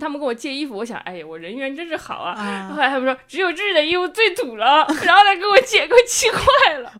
他们跟我借衣服，我想，哎呀，我人缘真是好啊。啊后来他们说，只有这的衣服最土了，然后他给我借，给我气坏了。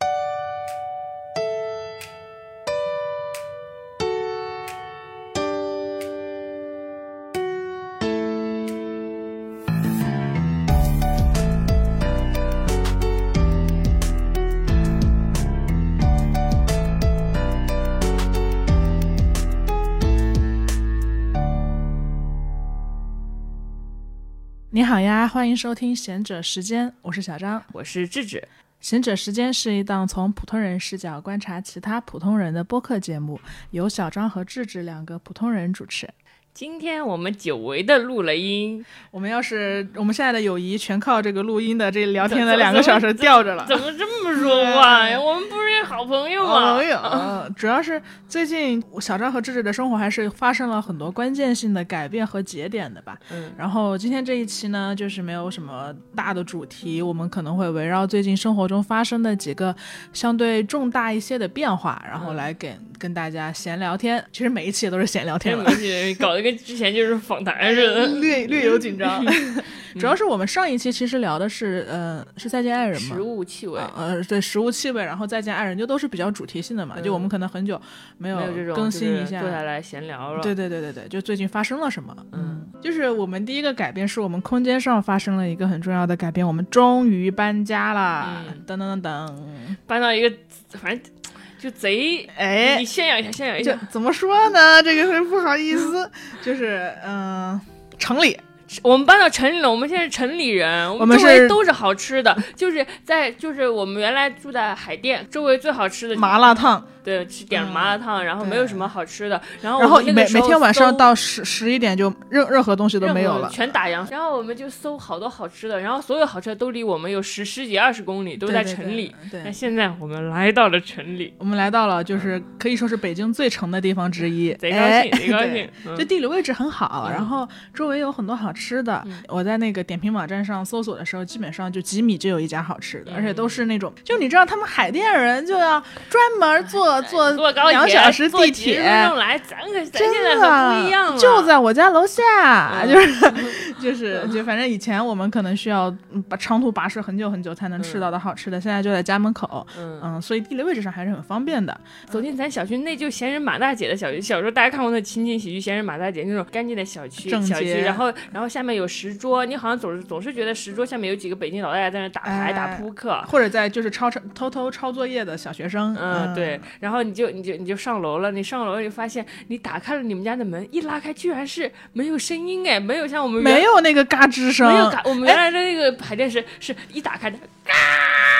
你好呀，欢迎收听贤者时间，我是小张。我是智智，贤者时间是一档从普通人视角观察其他普通人的播客节目，由小张和智智两个普通人主持。今天我们久违的录了音，我们要是我们现在的友谊全靠这个录音的这聊天的两个小时吊着了。怎么这么说话呀？我们不是好朋友吗？朋友，呃主要是最近小张和智智的生活还是发生了很多关键性的改变和节点的吧。嗯，然后今天这一期呢，就是没有什么大的主题，我们可能会围绕最近生活中发生的几个相对重大一些的变化，然后来跟、跟大家闲聊天。其实每一期也都是闲聊天了。天而且搞得跟之前就是访谈似的。略略有紧张，主要是我们上一期其实聊的是，呃，是再见爱人嘛食，物气味，呃，对，食物气味，然后再见爱人，就都是比较主题性的嘛，就我们可能很久没没有这种更新一下，坐下来闲聊了。对对对对对，就最近发生了什么？嗯，就是我们第一个改变是我们空间上发生了一个很重要的改变，我们终于搬家啦！嗯噔噔噔噔，搬到一个反正就贼，哎你，炫耀一下，炫耀一就下。怎么说呢？这个是不好意思，就是嗯、城里我们搬到城里了，我们现在是城里人，我我们周围都是好吃的，就是在就是我们原来住在海淀，周围最好吃的麻辣烫，对，吃点麻辣烫，然后没有什么好吃的，然后然后每每天晚上到十十一点就任任何东西都没有了。全打烊。然后我们就搜好多好吃的，然后所有好吃的都离我们有十十几二十公里，都在城里。对那现在我们来到了城里，我们来到了就是可以说是北京最城的地方之一，贼高哎兴，贼高 对兴。嗯就地理位置很好，嗯然后周围有很多好吃的。嗯我在那个点评网站上搜索的时候，基本上就几米就有一家好吃的，嗯而且都是那种，就你知道他们海淀人就要专门坐坐坐高铁，两小时地铁，分钟来，咱可咱真现在的可不一样了，就在我家楼下，嗯 就是就是就反正以前我们可能需要嗯把长途跋涉很久很久才能吃到的好吃的，现在就在家门口，嗯。嗯，所以地理位置上还是很方便的。走进咱小区，那就闲人马大姐的小区。小时候大家看过那情景喜剧《闲人马大姐》那种干净的小区，整小区，然后然后下面有石桌，你好像总是总是觉得石桌下面有几个北京老大爷在那打牌、哎打扑克。或者在就是抄抄偷偷抄作业的小学生，嗯，对，然后你就你就你就上楼了，你上楼就发现你打开了你们家的门，一拉开居然是没有声音哎，没有像我们没有那个嘎吱声，没有嘎，我们原来的那个排电室是一打开的，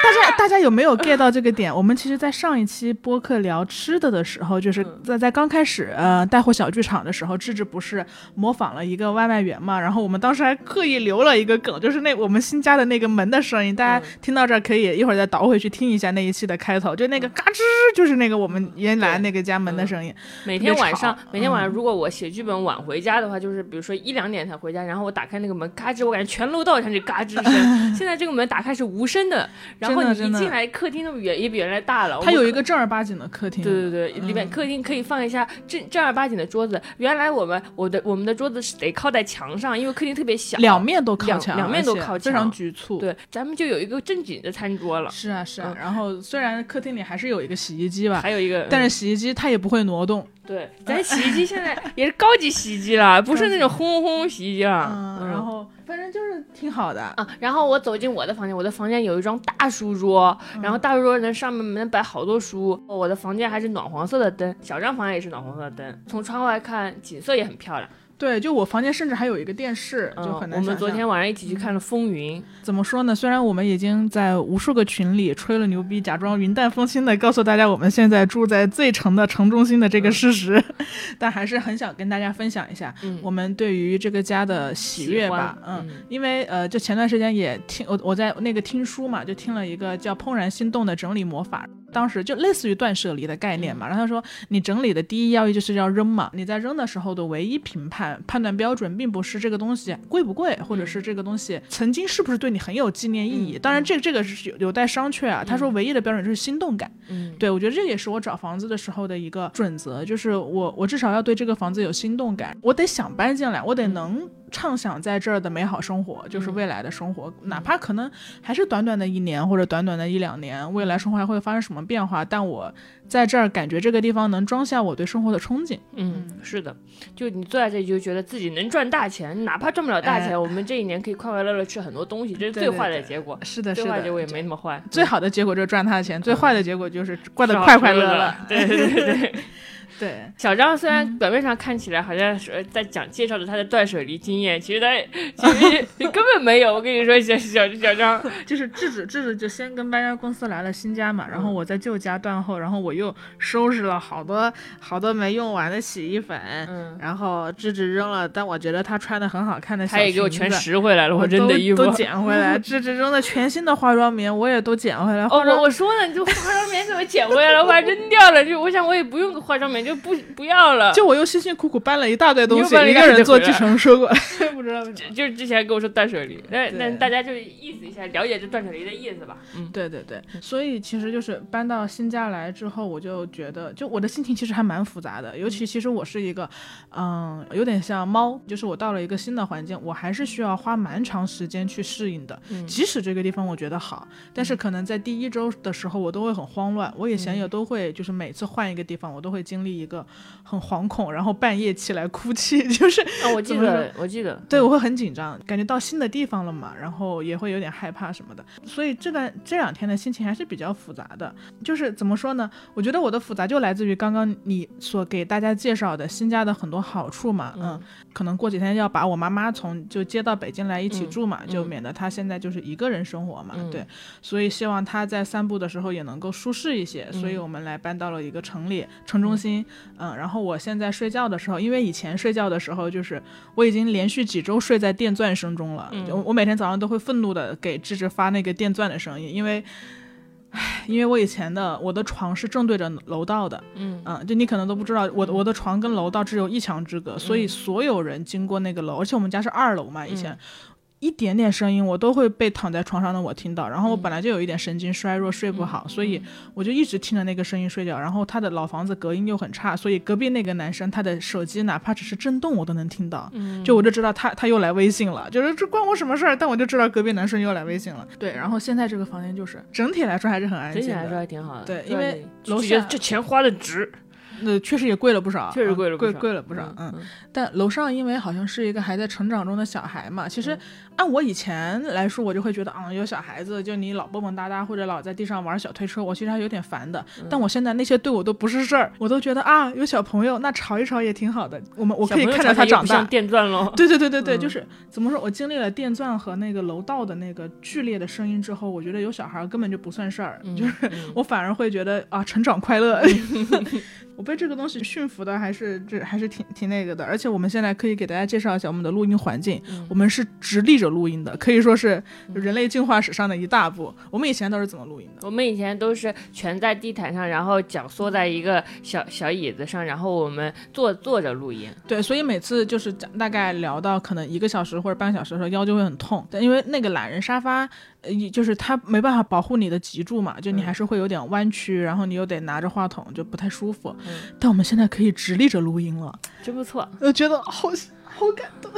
大家 大家有没有 get 到这个点？我们其实，在上一期播客聊吃的的时候，就是嗯在在刚开始呃带货小剧场的时候，智智不是模仿了一个外卖员嘛？然后我们当时还刻意留了一个梗，就是那我们新加的那个门的声音。大家听到这儿可以一会儿再倒回去听一下那一期的开头，就那个嘎吱，就是那个我们原来那个家门的声音。每天晚上每天晚上如果我写剧本晚回家的话，就是比如说一两点才回家，然后我打开那个门，嘎吱，我感觉全楼道像是嘎吱声。现在这个门打开是无声的，然后你真的真的一进来，客厅都远也比原来大了。它有一个正儿八经的客厅，对对对，里面客厅可以放一下正正儿八经的桌子。原来我们我的我们的桌子是得靠在墙上，因为客厅特别小，两面都靠墙，两面都靠墙非常局促。对，咱们就有一个正经的餐桌了，是啊是啊嗯。然后虽然客厅里还是有一个洗衣机吧，还有一个，但是嗯洗衣机它也不会挪动。对，咱洗衣机现在也是高级洗衣机了，不是那种轰轰轰洗衣机了。嗯，然后反正就是挺好的。啊，然后我走进我的房间，我的房间有一张大书桌，然后大书桌能上面能摆好多书。我的房间还是暖黄色的灯，小张房间也是暖黄色的灯，从窗外看景色也很漂亮。对，就我房间甚至还有一个电视，就嗯很，难我们昨天晚上一起去看了《风云》，怎么说呢？虽然我们已经在无数个群里吹了牛逼，假装云淡风轻的告诉大家我们现在住在最城的城中心的这个事实，但还是很想跟大家分享一下嗯我们对于这个家的喜悦吧。嗯，嗯因为呃，就前段时间也听我我在那个听书嘛，就听了一个叫《怦然心动》的整理魔法。当时就类似于断舍离的概念嘛，然后他说你整理的第一要义就是要扔嘛，你在扔的时候的唯一评判判断标准，并不是这个东西贵不贵，或者是这个东西曾经是不是对你很有纪念意义。当然这这个是有有待商榷啊。他说唯一的标准就是心动感。嗯，对，我觉得这也是我找房子的时候的一个准则，就是我我至少要对这个房子有心动感，我得想搬进来，我得能畅想在这儿的美好生活，就是嗯未来的生活，哪怕可能还是短短的一年或者短短的一两年，未来生活还会发生什么变化，但我在这儿感觉这个地方能装下我对生活的憧憬。嗯，是的，就你坐在这里就觉得自己能赚大钱，哪怕赚不了大钱，哎我们这一年可以快快乐乐吃很多东西，这是最坏的对对对结果。是的，是的，最坏结果也没那么坏，最好的结果就是赚他的钱，最坏的结果就是过得快快乐乐乐。对对对对。对，小张虽嗯然表面上看起来好像是在讲介绍着他的断舍离经验，其实他其实 根本没有。我跟你说，小小小张，就是智子，智子就先跟搬家公司来了新家嘛，然后我在旧家断后，然后我又收拾了好多好多没用完的洗衣粉，嗯，然后智子扔了，但我觉得她穿的很好看的小他也给我全拾回来了，我扔的衣服都都。捡回来，智子扔的全新的化妆棉我也都捡回来。哦，化妆我我说呢，你这化妆棉怎么捡回来了？我还扔掉了。就我想，我也不用化妆棉，就不 不要了。就我又辛辛苦苦搬了一大堆东西，一一个人坐计大堆回来程车过来，不知道为什么。就是之前跟我说断舍离，那那大家就意思一下，了解这断舍离的意思吧。嗯，对对对，所以其实就是搬到新家来之后，我就觉得，就我的心情其实还蛮复杂的。尤其其实我是一个，嗯，有点像猫，就是我到了一个新的环境，我还是需要花蛮长时间去适应的。嗯即使这个地方我觉得好，但是可能在第一周的时候，我都会很慌乱。我以前也都会，就是每次换一个地方，我都会经历一个很惶恐，然后半夜起来哭泣，就是啊，我记得，我记得，对，我会很紧张，感觉到新的地方了嘛，然后也会有点害怕什么的，所以这段这两天的心情还是比较复杂的。就是怎么说呢？我觉得我的复杂就来自于刚刚你所给大家介绍的新家的很多好处嘛，嗯，可能过几天要把我妈妈从就接到北京来一起嗯住嘛，就嗯免得她现在就是一个人生活嘛，嗯。对，所以希望她在散步的时候也能够舒适一些，所以嗯我们来搬到了一个城里城中心，嗯，然后我现在睡觉的时候，因为以前睡觉的时候就是我已经连续几周睡在电钻声中了，嗯我我每天早上都会愤怒的给芝芝发那个电钻的声音，因为。唉，因为我以前的我的床是正对着楼道的，嗯嗯，就你可能都不知道，我我的床跟楼道只有一墙之隔，所以所有人经过那个楼，而且我们家是二楼嘛，以前。一点点声音我都会被躺在床上的我听到，然后我本来就有一点神经衰弱，睡不好，所以我就一直听着那个声音睡觉。然后他的老房子隔音又很差，所以隔壁那个男生他的手机哪怕只是震动我都能听到，嗯就我就知道他他又来微信了，就是这关我什么事儿？但我就知道隔壁男生又来微信了。对，然后现在这个房间就是整体来说还是很安静整体来说的，还挺好的。对因为你楼下这钱花的值，那确实也贵了不少，确实嗯贵贵了不少贵了不少，嗯。嗯但楼上因为好像是一个还在成长中的小孩嘛，其实按我以前来说，我就会觉得啊、有小孩子就你老蹦蹦哒哒或者老在地上玩小推车，我其实还有点烦的。但我现在那些对我都不是事儿，我都觉得啊，有小朋友那吵一吵也挺好的，我们我可以看着他长大。电钻喽。对对对对对，嗯就是怎么说，我经历了电钻和那个楼道的那个剧烈的声音之后，我觉得有小孩儿根本就不算事儿，嗯就是嗯我反而会觉得啊，成长快乐。我被这个东西驯服的还是这还是挺挺那个的，而且我们现在可以给大家介绍一下我们的录音环境，嗯我们是直立着录音的，可以说是人类进化史上的一大步。我们以前都是怎么录音的？我们以前都是蜷在地毯上，然后脚缩在一个小小椅子上，然后我们坐坐着录音。对，所以每次就是讲大概聊到可能一个小时或者半个小时的时候，腰就会很痛，但因为那个懒人沙发，呃，就是它没办法保护你的脊柱嘛，就你嗯还是会有点弯曲，然后你又得拿着话筒，就不太舒服。嗯但我们现在可以直立着录音了，真不错。我觉得好好感动。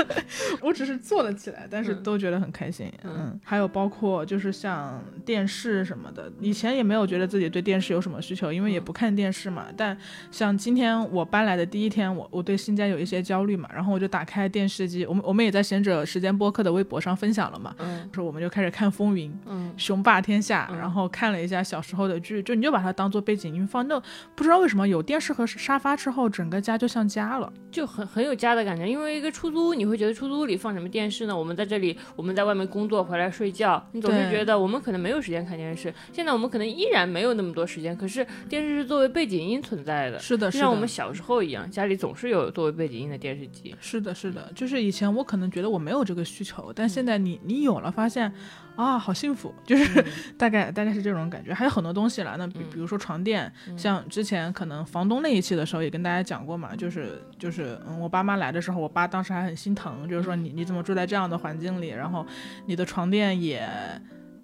我只是坐了起来，但是嗯都觉得很开心。嗯嗯，还有包括就是像电视什么的，以前也没有觉得自己对电视有什么需求，因为也不看电视嘛。但像今天我搬来的第一天，我我对新家有一些焦虑嘛，然后我就打开电视机，我们我们也在贤者时间播客的微博上分享了嘛，嗯说我们就开始看《风云》。嗯雄霸天下，嗯然后看了一下小时候的剧，就你就把它当做背景音放。那不知道为什么有电视和沙发之后，整个家就像家了。就很很有家的感觉。因为一个出租屋，你会觉得出租屋里放什么电视呢？我们在这里，我们在外面工作，回来睡觉，你总是觉得我们可能没有时间看电视。现在我们可能依然没有那么多时间，可是电视是作为背景音存在的，是的，就像我们小时候一样，家里总是有作为背景音的电视机。是的，是的，就是以前我可能觉得我没有这个需求，但现在你你有了，发现啊，好幸福，就是、大概大概是这种感觉。还有很多东西了，那比嗯比如说床垫，像之前可能房东那一期的时候也跟大家讲过嘛，就是就是嗯，我爸妈来的时候，我爸当时还很心疼，就是说你你怎么住在这样的环境里，然后你的床垫也。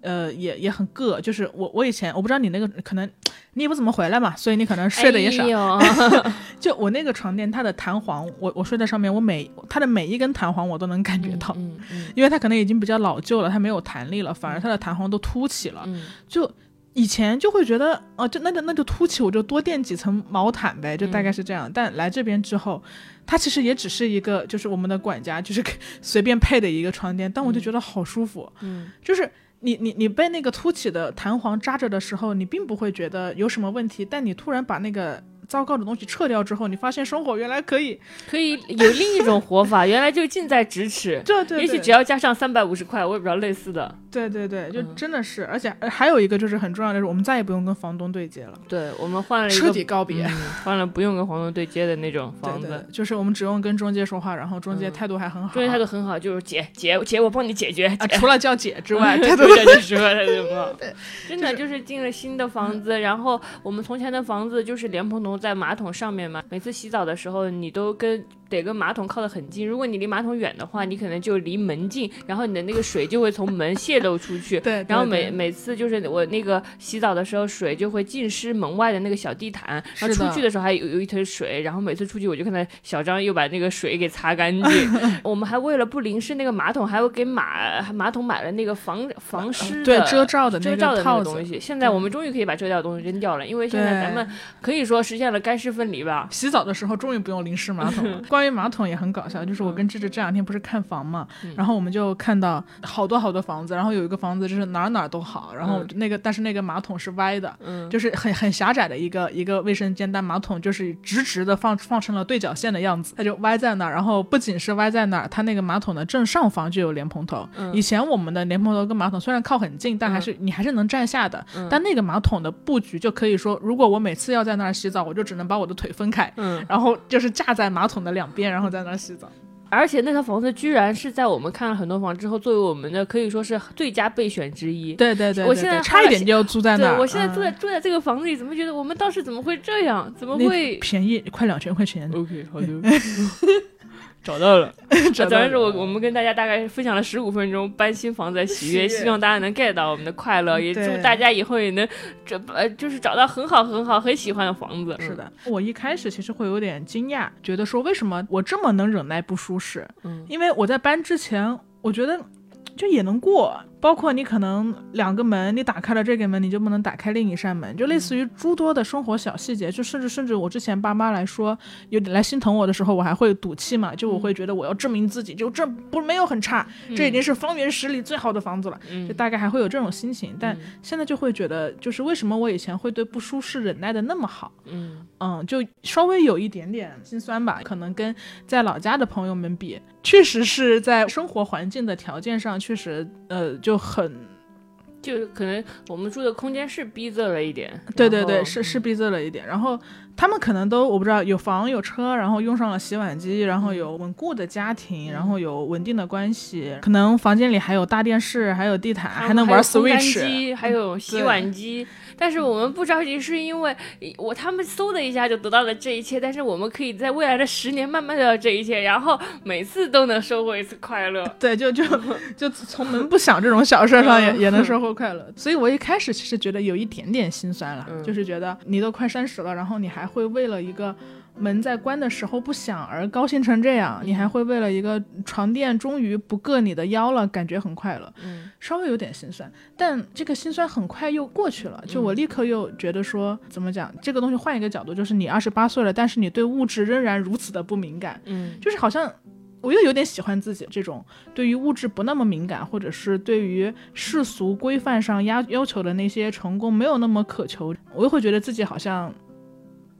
呃，也也很硌，就是我我以前我不知道你那个可能你也不怎么回来嘛，所以你可能睡的也少，哎 就我那个床垫，它的弹簧，我我睡在上面，我每它的每一根弹簧我都能感觉到，嗯嗯因为它可能已经比较老旧了，它没有弹力了，反而它的弹簧都凸起了。嗯就以前就会觉得，哦、就那就那就凸起，我就多垫几层毛毯呗，就大概是这样。但来这边之后，它其实也只是一个，就是我们的管家，就是 随便配的一个床垫，但我就觉得好舒服，嗯就是。你你你被那个凸起的弹簧扎着的时候，你并不会觉得有什么问题，但你突然把那个糟糕的东西撤掉之后，你发现生活原来可以，可以有另一种活法，原来就近在咫尺。对对对，也许只要加上三百五十块，我也不知道类似的。对对对，就嗯真的是，而且呃还有一个就是很重要的是，我们再也不用跟房东对接了，对我们换了一彻底告别。嗯换了不用跟房东对接的那种房子。对，就是我们只用跟中介说话，然后中介嗯态度还很好，中介态度很好，就是姐姐姐，我帮你解决。啊，除了叫姐之外，态度对对对，说态度很好。真的就就是进了新的房子，然后我们从前的房子就是莲蓬头在马桶上面吗，每次洗澡的时候你都跟得跟马桶靠得很近，如果你离马桶远的话，你可能就离门近，然后你的那个水就会从门泄漏出去。对，然后每每次就是我那个洗澡的时候，水就会浸湿门外的那个小地毯，然后出去的时候还有有一滩水，然后每次出去我就看到小张又把那个水给擦干净。我们还为了不淋湿那个马桶，还会给马马桶买了那个防防湿的对遮罩的那遮罩的那个东。西。现在我们终于可以把遮罩的东西扔掉了，因为现在咱们可以说实现了干湿分离吧。洗澡的时候终于不用淋湿马桶了。关于马桶也很搞笑，就是我跟芝芝这两天不是看房嘛，嗯然后我们就看到好多好多房子，然后有一个房子就是哪儿哪儿都好，然后那个但是那个马桶是歪的，嗯，就是很很狭窄的一个一个卫生间，但马桶就是直直的放放成了对角线的样子，它就歪在那儿。然后不仅是歪在那儿，它那个马桶的正上方就有莲蓬头。嗯以前我们的莲蓬头跟马桶虽然靠很近，但还是、你还是能站下的。嗯但那个马桶的布局就可以说，如果我每次要在那儿洗澡，我就只能把我的腿分开，嗯，然后就是架在马桶的两边，然后在那儿洗澡。而且那套房子居然是在我们看了很多房之后，作为我们的可以说是最佳备选之一。对对对对我现在差一点就要住在那。我现在住在、嗯住在这个房子里，怎么觉得我们当时怎么会这样？怎么会便宜快两千块钱，？OK，好的，找到了。找到当然是我我们跟大家大概分享了十五分钟搬新房子的喜悦，希望大家能 get 到我们的快乐，也祝大家以后也能这呃就是找到很好很好很喜欢的房子。是的，我一开始其实会有点惊讶，觉得说为什么我这么能忍耐不舒适？嗯，因为我在搬之前，我觉得就也能过。包括你可能两个门，你打开了这个门，你就不能打开另一扇门，就类似于诸多的生活小细节。就甚至甚至我之前爸妈来说，有点来心疼我的时候，我还会赌气嘛，就我会觉得我要证明自己，就这不没有很差，这已经是方圆十里最好的房子了，嗯就大概还会有这种心情。但现在就会觉得，就是为什么我以前会对不舒适忍耐的那么好？嗯嗯，就稍微有一点点心酸吧，可能跟在老家的朋友们比，确实是在生活环境的条件上，确实呃就很，就可能我们住的空间是逼仄了一点。对对对，是是逼仄了一点。然后他们可能都我不知道有房有车，然后用上了洗碗机，然后有稳固的家庭，然后有稳定的关系，可能房间里还有大电视，还有地毯，还能玩 Switch。机，还有洗碗机。但是我们不着急，是因为我他们嗖的一下就得到了这一切，但是我们可以在未来的十年慢慢得到这一切，然后每次都能收获一次快乐。对，就就 就从门不响这种小事上也嗯也能收获快乐，所以我一开始其实觉得有一点点心酸了，嗯就是觉得你都快三十了，然后你还会为了一个门在关的时候不响而高兴成这样，你还会为了一个床垫终于不硌你的腰了，感觉很快乐，嗯稍微有点心酸，但这个心酸很快又过去了，就我立刻又觉得说，怎么讲，这个东西换一个角度，就是你二十八岁了，但是你对物质仍然如此的不敏感。嗯就是好像我又有点喜欢自己这种对于物质不那么敏感，或者是对于世俗规范上要要求的那些成功没有那么渴求，我又会觉得自己好像。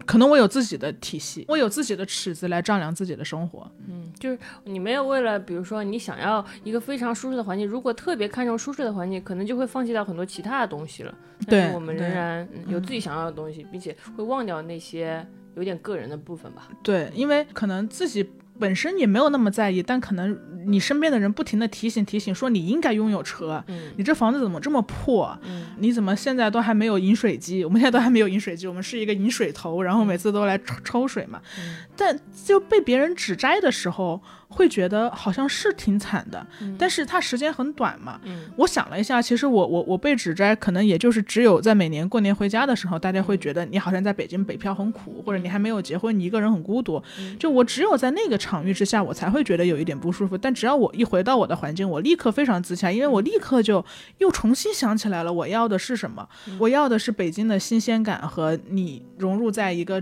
可能我有自己的体系，我有自己的尺子来丈量自己的生活。嗯，就是你没有为了，比如说你想要一个非常舒适的环境，如果特别看重舒适的环境，可能就会放弃掉很多其他的东西了。对我们仍然嗯有自己想要的东西，并且会忘掉那些有点个人的部分吧。对，因为可能自己本身也没有那么在意，但可能你身边的人不停的提醒提醒，说你应该拥有车，嗯你这房子怎么这么破？嗯你怎么现在都还没有饮水机？我们现在都还没有饮水机，我们是一个饮水头，然后每次都来抽抽水嘛。嗯但就被别人指摘的时候，会觉得好像是挺惨的，但是它时间很短嘛。嗯我想了一下，其实我我我被指摘，可能也就是只有在每年过年回家的时候，大家会觉得你好像在北京北漂很苦，或者你还没有结婚，你一个人很孤独。就我只有在那个场域之下，我才会觉得有一点不舒服。但只要我一回到我的环境，我立刻非常自洽，因为我立刻就又重新想起来了我要的是什么。我要的是北京的新鲜感和你融入在一个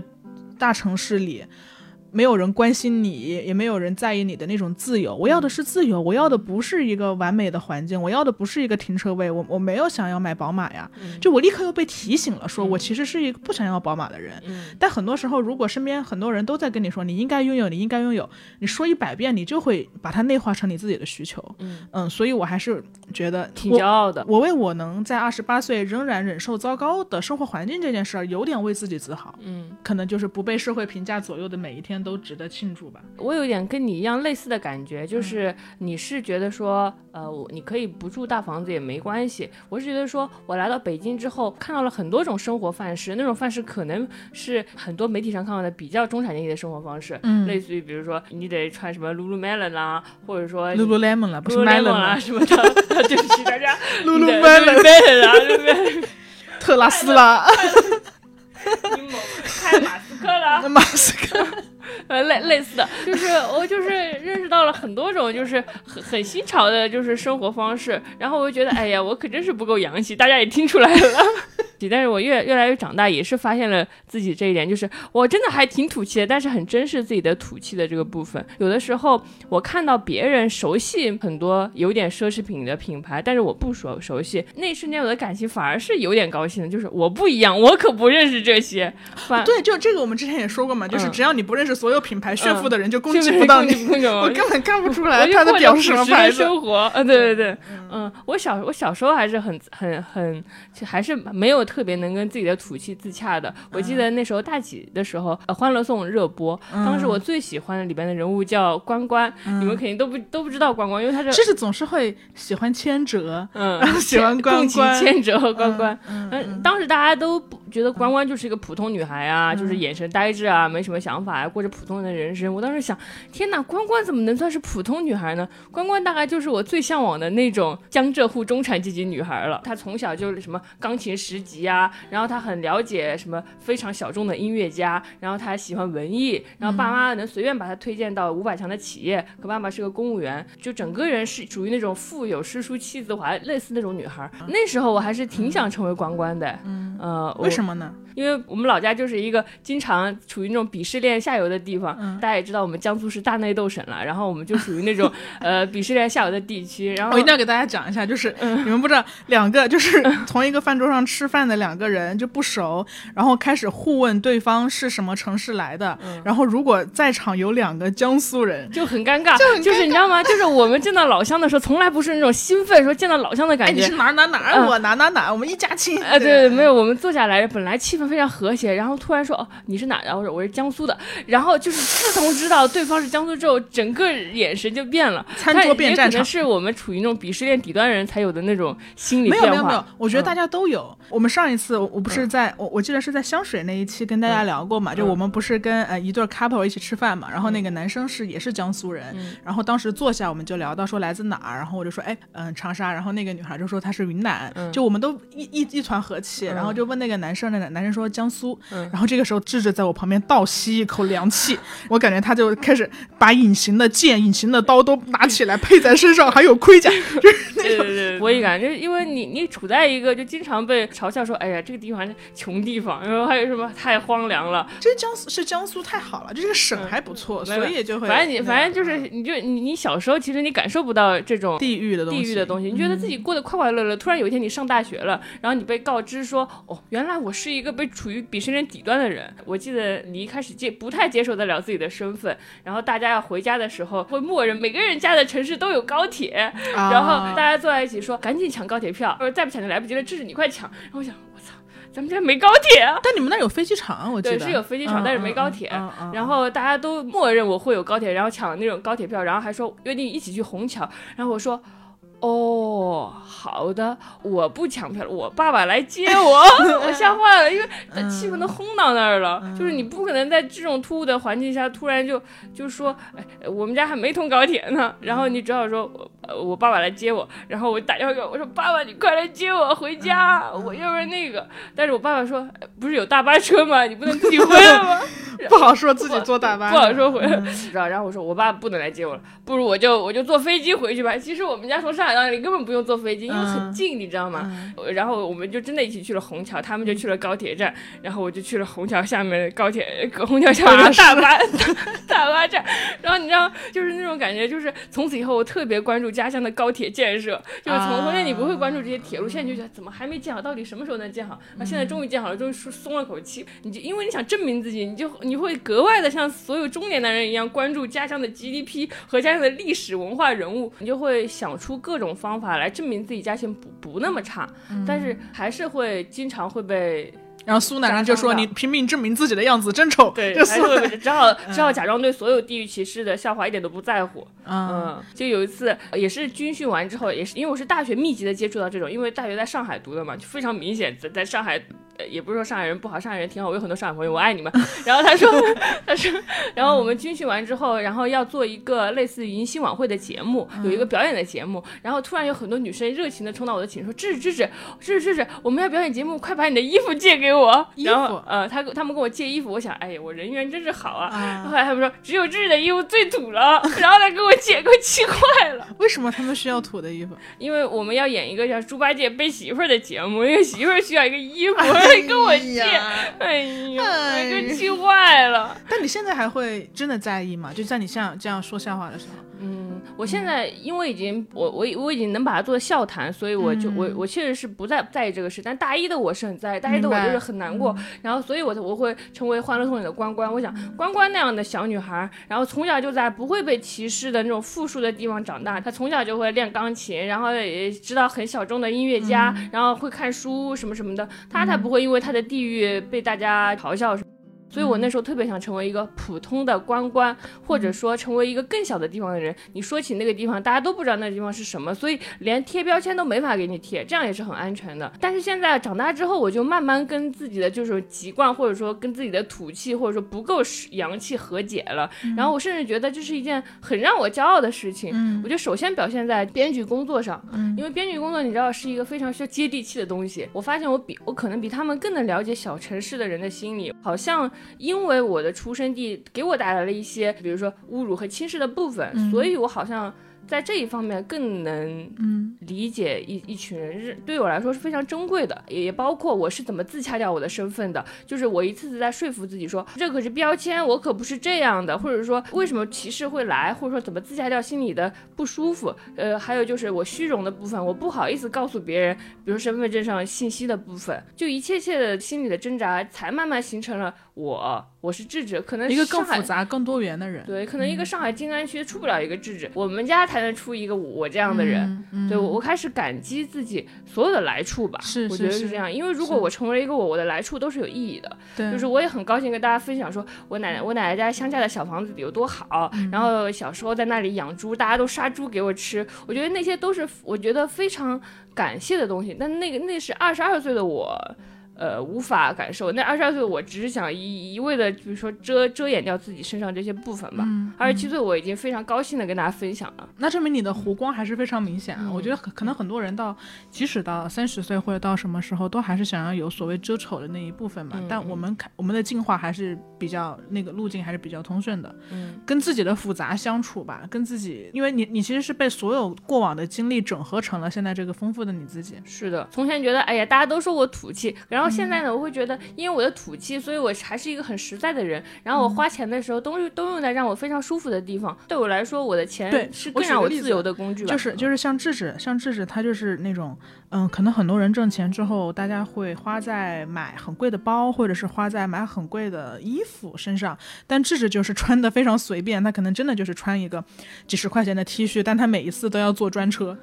大城市里。没有人关心你，也没有人在意你的那种自由。我要的是自由，我要的不是一个完美的环境，我要的不是一个停车位。我我没有想要买宝马呀，就我立刻又被提醒了，说我其实是一个不想要宝马的人。嗯但很多时候，如果身边很多人都在跟你说你应该拥有，你应该拥有，你说一百遍，你就会把它内化成你自己的需求。嗯所以我还是觉得挺骄傲的。我为我能在二十八岁仍然忍受糟糕的生活环境这件事儿，有点为自己自豪。嗯，可能就是不被社会评价左右的每一天都值得庆祝吧。我有点跟你一样类似的感觉，就是你是觉得说，呃，你可以不住大房子也没关系。我是觉得说，我来到北京之后，看到了很多种生活范式，那种范式可能是很多媒体上看到的比较中产阶级的生活方式，嗯类似于比如说你得穿什么 Lululemon 啦，或者说 Lululemon 啦，不是 Melon 啦了什么的，对不起大家 Lululemon 啦，Lululemon 特拉斯拉，你某开马斯克啦，马斯克。呃，类类似的，就是 我就是认识到了很多种就是很很新潮的，就是生活方式，然后我就觉得，哎呀，我可真是不够洋气，大家也听出来了。但是我越越来越长大，也是发现了自己这一点，就是我真的还挺土气的，但是很珍视自己的土气的这个部分。有的时候我看到别人熟悉很多有点奢侈品的品牌，但是我不熟熟悉，那一瞬间我的感情反而是有点高兴的，就是我不一样，我可不认识这些。反对，就这个我们之前也说过嘛，就是嗯只要你不认识所有品牌炫富的人，就攻就是击不到你。攻击不到我根本看不出来他的表是什么牌子。生活，呃，对对对，嗯，我小我小时候还是很很很，还是没有特别能跟自己的土气自洽的。我记得那时候大几的时候，呃，《欢乐颂》热播，当时我最喜欢的里边的人物叫关关，你们肯定都不都不知道关关，因为他是就是总是会喜欢千哲，嗯 喜欢关关。千哲和关关。嗯嗯，当时大家都不觉得关关就是一个普通女孩啊，就是眼神呆滞啊，没什么想法啊，过着普通人的人生。我当时想，天哪，关关怎么能算是普通女孩呢？关关大概就是我最向往的那种江浙沪中产阶级女孩了。她从小就是什么钢琴十级啊，然后她很了解什么非常小众的音乐家，然后她还喜欢文艺，然后爸妈能随便把她推荐到五百强的企业，可爸爸是个公务员，就整个人是属于那种富有诗书气自华，类似那种女孩。那时候我还是挺想成为关关的，嗯，呃，为什么呢？因为我们老家就是一个经常处于那种鄙视链下游的地方，大家也知道我们江苏是大内斗省了，然后我们就属于那种 呃鄙视链下游的地区，然后我一定要给大家讲一下，就是你们不知道，两个就是同一个饭桌上吃饭的两个人就不熟，然后开始互问对方是什么城市来的，然后如果在场有两个江苏人，就很尴尬，就很尴尬是你知道吗？就是我们见到老乡的时候，从来不是那种兴奋说见到老乡的哎，感觉哎你是。哪哪哪，嗯我哪哪哪，我们一家亲。哎，对，没有，我们坐下来，本来气氛非常和谐，然后突然说，哦，你是哪的？我说我是江苏的，然后就是自从知道对方是江苏之后，整个眼神就变了，餐桌变战场可能是我们处于那种鄙视链底端人才有的那种心理没变化。有没有没有，我觉得嗯大家都有。我们上一次我我不是在我我记得是在香水那一期跟大家聊过嘛，就嗯。我们不是跟呃一对 couple 一起吃饭嘛，然后那个男生是也是江苏人，嗯。然后当时坐下我们就聊到说来自哪儿，然后我就说哎嗯、长沙，然后那个女孩就说她是云南，嗯。就我们都一一一团和气，然后就问那个男生，那个男生说江苏，嗯。然后这个时候智智在我旁边倒吸一口凉气，我感觉他就开始把隐形的剑、隐形的刀都拿起来配在身上，还有盔甲，就是对对对，我也感觉，因为你你处在一个就经常被嘲笑说，哎呀，这个地方是穷地方，然后还有什么太荒凉了，这江苏是江苏太好了，就这个省还不错，所以就会反正你反正就是，你就你你小时候其实你感受不到这种地域的东西，地域的东西，你觉得自己过得快快乐乐，突然有一天你上大学了，然后你被告知说，哦，原来我是一个被处于鄙视链底端的人。我记得你一开始接不太接受得了自己的身份，然后大家要回家的时候会默认每个人家的城市都有高铁，啊然后大家坐在一起说赶紧抢高铁票，或者再不抢就来不及了，智智你快抢。然后我想，我操。咱们家没高铁啊。但你们那有飞机场，我记对，得是有飞机场，嗯但是没高铁。嗯嗯嗯然后大家都默认我会有高铁，然后抢了那种高铁票，然后还说约定一起去虹桥。然后我说。哦，好的，我不抢票了，我爸爸来接我，我吓坏了，因为嗯。气氛都轰到那儿了，就是你不可能在这种突兀的环境下突然就就说，哎，我们家还没通高铁呢，然后你只好说，我呃我爸爸来接我，然后我打电话给我，我说爸爸你快来接我回家，我要不然那个，但是我爸爸说，哎不是有大巴车吗？你不能自己回来吗？不好说自己坐大巴，不好说回来，知道？然后我说我爸不能来接我了，不如我就我就坐飞机回去吧。其实我们家从上海到那里根本不用坐飞机，因为很近，你知道吗？呃然后我们就真的一起去了虹桥，他们就去了高铁站，然后我就去了虹桥下面的高铁，呃虹桥下面的大巴 大巴站。然后你知道，就是那种感觉，就是从此以后我特别关注家乡的高铁建设，就是从从前你不会关注这些铁路，现在就觉得怎么还没建好，到底什么时候能建好？那现在终于建好了，终于松松了口气。你就因为你想证明自己，你就你会格外的像所有中年男人一样关注家乡的 GDP 和家乡的历史文化人物，你就会想出各种方法来证明自己家乡不不那么差，但是还是会经常会被然后苏南人就说：“家乡的你拼命证明自己的样子真丑。”对，就还是会被只好只好假装对所有地域歧视的笑话一点都不在乎。嗯嗯，就有一次也是军训完之后，也是因为我是大学密集的接触到这种，因为大学在上海读的嘛，就非常明显在在上海。呃也不是说上海人不好，上海人挺好，我有很多上海朋友，我爱你们。然后他说，他说，然后我们军训完之后，然后要做一个类似于迎新晚会的节目，有一个表演的节目，然后突然有很多女生热情的冲到我的寝室说：“芝芝芝芝芝芝芝，我们要表演节目，快把你的衣服借给我。”衣然后服呃，他他们跟我借衣服，我想，哎呀，我人缘真是好啊。啊后来他们说，只有芝芝的衣服最土了，然后他给我借，给我气坏了。为什么他们需要土的衣服？因为我们要演一个叫猪八戒背媳妇儿的节目，因为媳妇儿需要一个衣服，跟我借，呀哎呀，哎我给气坏了。但你现在还会真的在意吗？就在你像这样说笑话的时候，嗯，我现在因为已经我我我已经能把它做笑谈，所以我就、我我确实是不再在意这个事。但大一的我是很在意，大一的我就是很难过，然后所以我我会成为欢乐颂里的关关。我想关关那样的小女孩，然后从小就在不会被歧视的那种富庶的地方长大，她从小就会练钢琴，然后也知道很小众的音乐家，然后会看书什么什么的，她才不会因为她的地域被大家嘲笑什么。所以我那时候特别想成为一个普通的关关，或者说成为一个更小的地方的人。你说起那个地方，大家都不知道那个地方是什么，所以连贴标签都没法给你贴，这样也是很安全的。但是现在长大之后，我就慢慢跟自己的就是习惯，或者说跟自己的土气，或者说不够洋气和解了。然后我甚至觉得这是一件很让我骄傲的事情。嗯我觉得首先表现在编剧工作上，嗯因为编剧工作你知道是一个非常需要接地气的东西。我发现我比我可能比他们更能了解小城市的人的心理，好像因为我的出生地给我带来了一些，比如说侮辱和轻视的部分，所以我好像。在这一方面更能嗯。理解一一群人，是对我来说是非常珍贵的，也也包括我是怎么自洽掉我的身份的，就是我一次次在说服自己说，这可是标签，我可不是这样的，或者说为什么歧视会来，或者说怎么自洽掉心里的不舒服，呃，还有就是我虚荣的部分，我不好意思告诉别人，比如身份证上信息的部分，就一切切的心理的挣扎，才慢慢形成了我，我是智者，可能一个更复杂、更多元的人。对，可能一个上海静安区出不了一个智者，我们家才能出一个我这样的人。嗯，嗯对我，我开始感激自己所有的来处吧。是我觉得是这样，因为如果我成为了一个我，我的来处都是有意义的。对，就是我也很高兴跟大家分享，说我奶奶我奶奶家乡下的小房子有多好，嗯然后小时候在那里养猪，大家都杀猪给我吃，我觉得那些都是我觉得非常感谢的东西。但那个那是二十二岁的我。呃，无法感受。那二十二岁，我只是想一一味的，比如说遮遮掩掉自己身上这些部分吧。嗯二十七岁，我已经非常高兴的跟大家分享了。那证明你的弧光还是非常明显啊。嗯我觉得可可能很多人到，即使到三十岁或者到什么时候，都还是想要有所谓遮丑的那一部分嘛。嗯但我们看我们的进化还是比较那个路径还是比较通顺的，嗯跟自己的复杂相处吧，跟自己，因为你你其实是被所有过往的经历整合成了现在这个丰富的你自己。是的，从前觉得，哎呀，大家都说我土气，然后现在呢，我会觉得，因为我的土气，所以我还是一个很实在的人。然后我花钱的时候，都都用在让我非常舒服的地方。对我来说，我的钱是更让我自由的工具吧。就是就是像智智，像智智，他就是那种，嗯，可能很多人挣钱之后，大家会花在买很贵的包，或者是花在买很贵的衣服身上，但智智就是穿的非常随便，他可能真的就是穿一个几十块钱的 T 恤，但他每一次都要坐专车，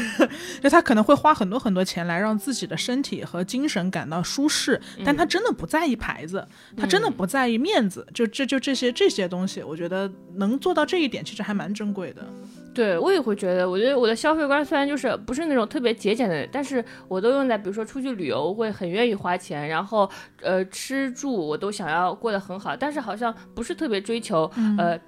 就他可能会花很多很多钱来让自己的身体和精神感到舒适，但他真的不在意牌子，他真的不在意面子，就这就这些这些东西，我觉得能做到这一点，其实还蛮珍贵的。对我也会觉得，我觉得我的消费观虽然就是不是那种特别节俭的人，但是我都用在比如说出去旅游会很愿意花钱，然后呃吃住我都想要过得很好，但是好像不是特别追求呃。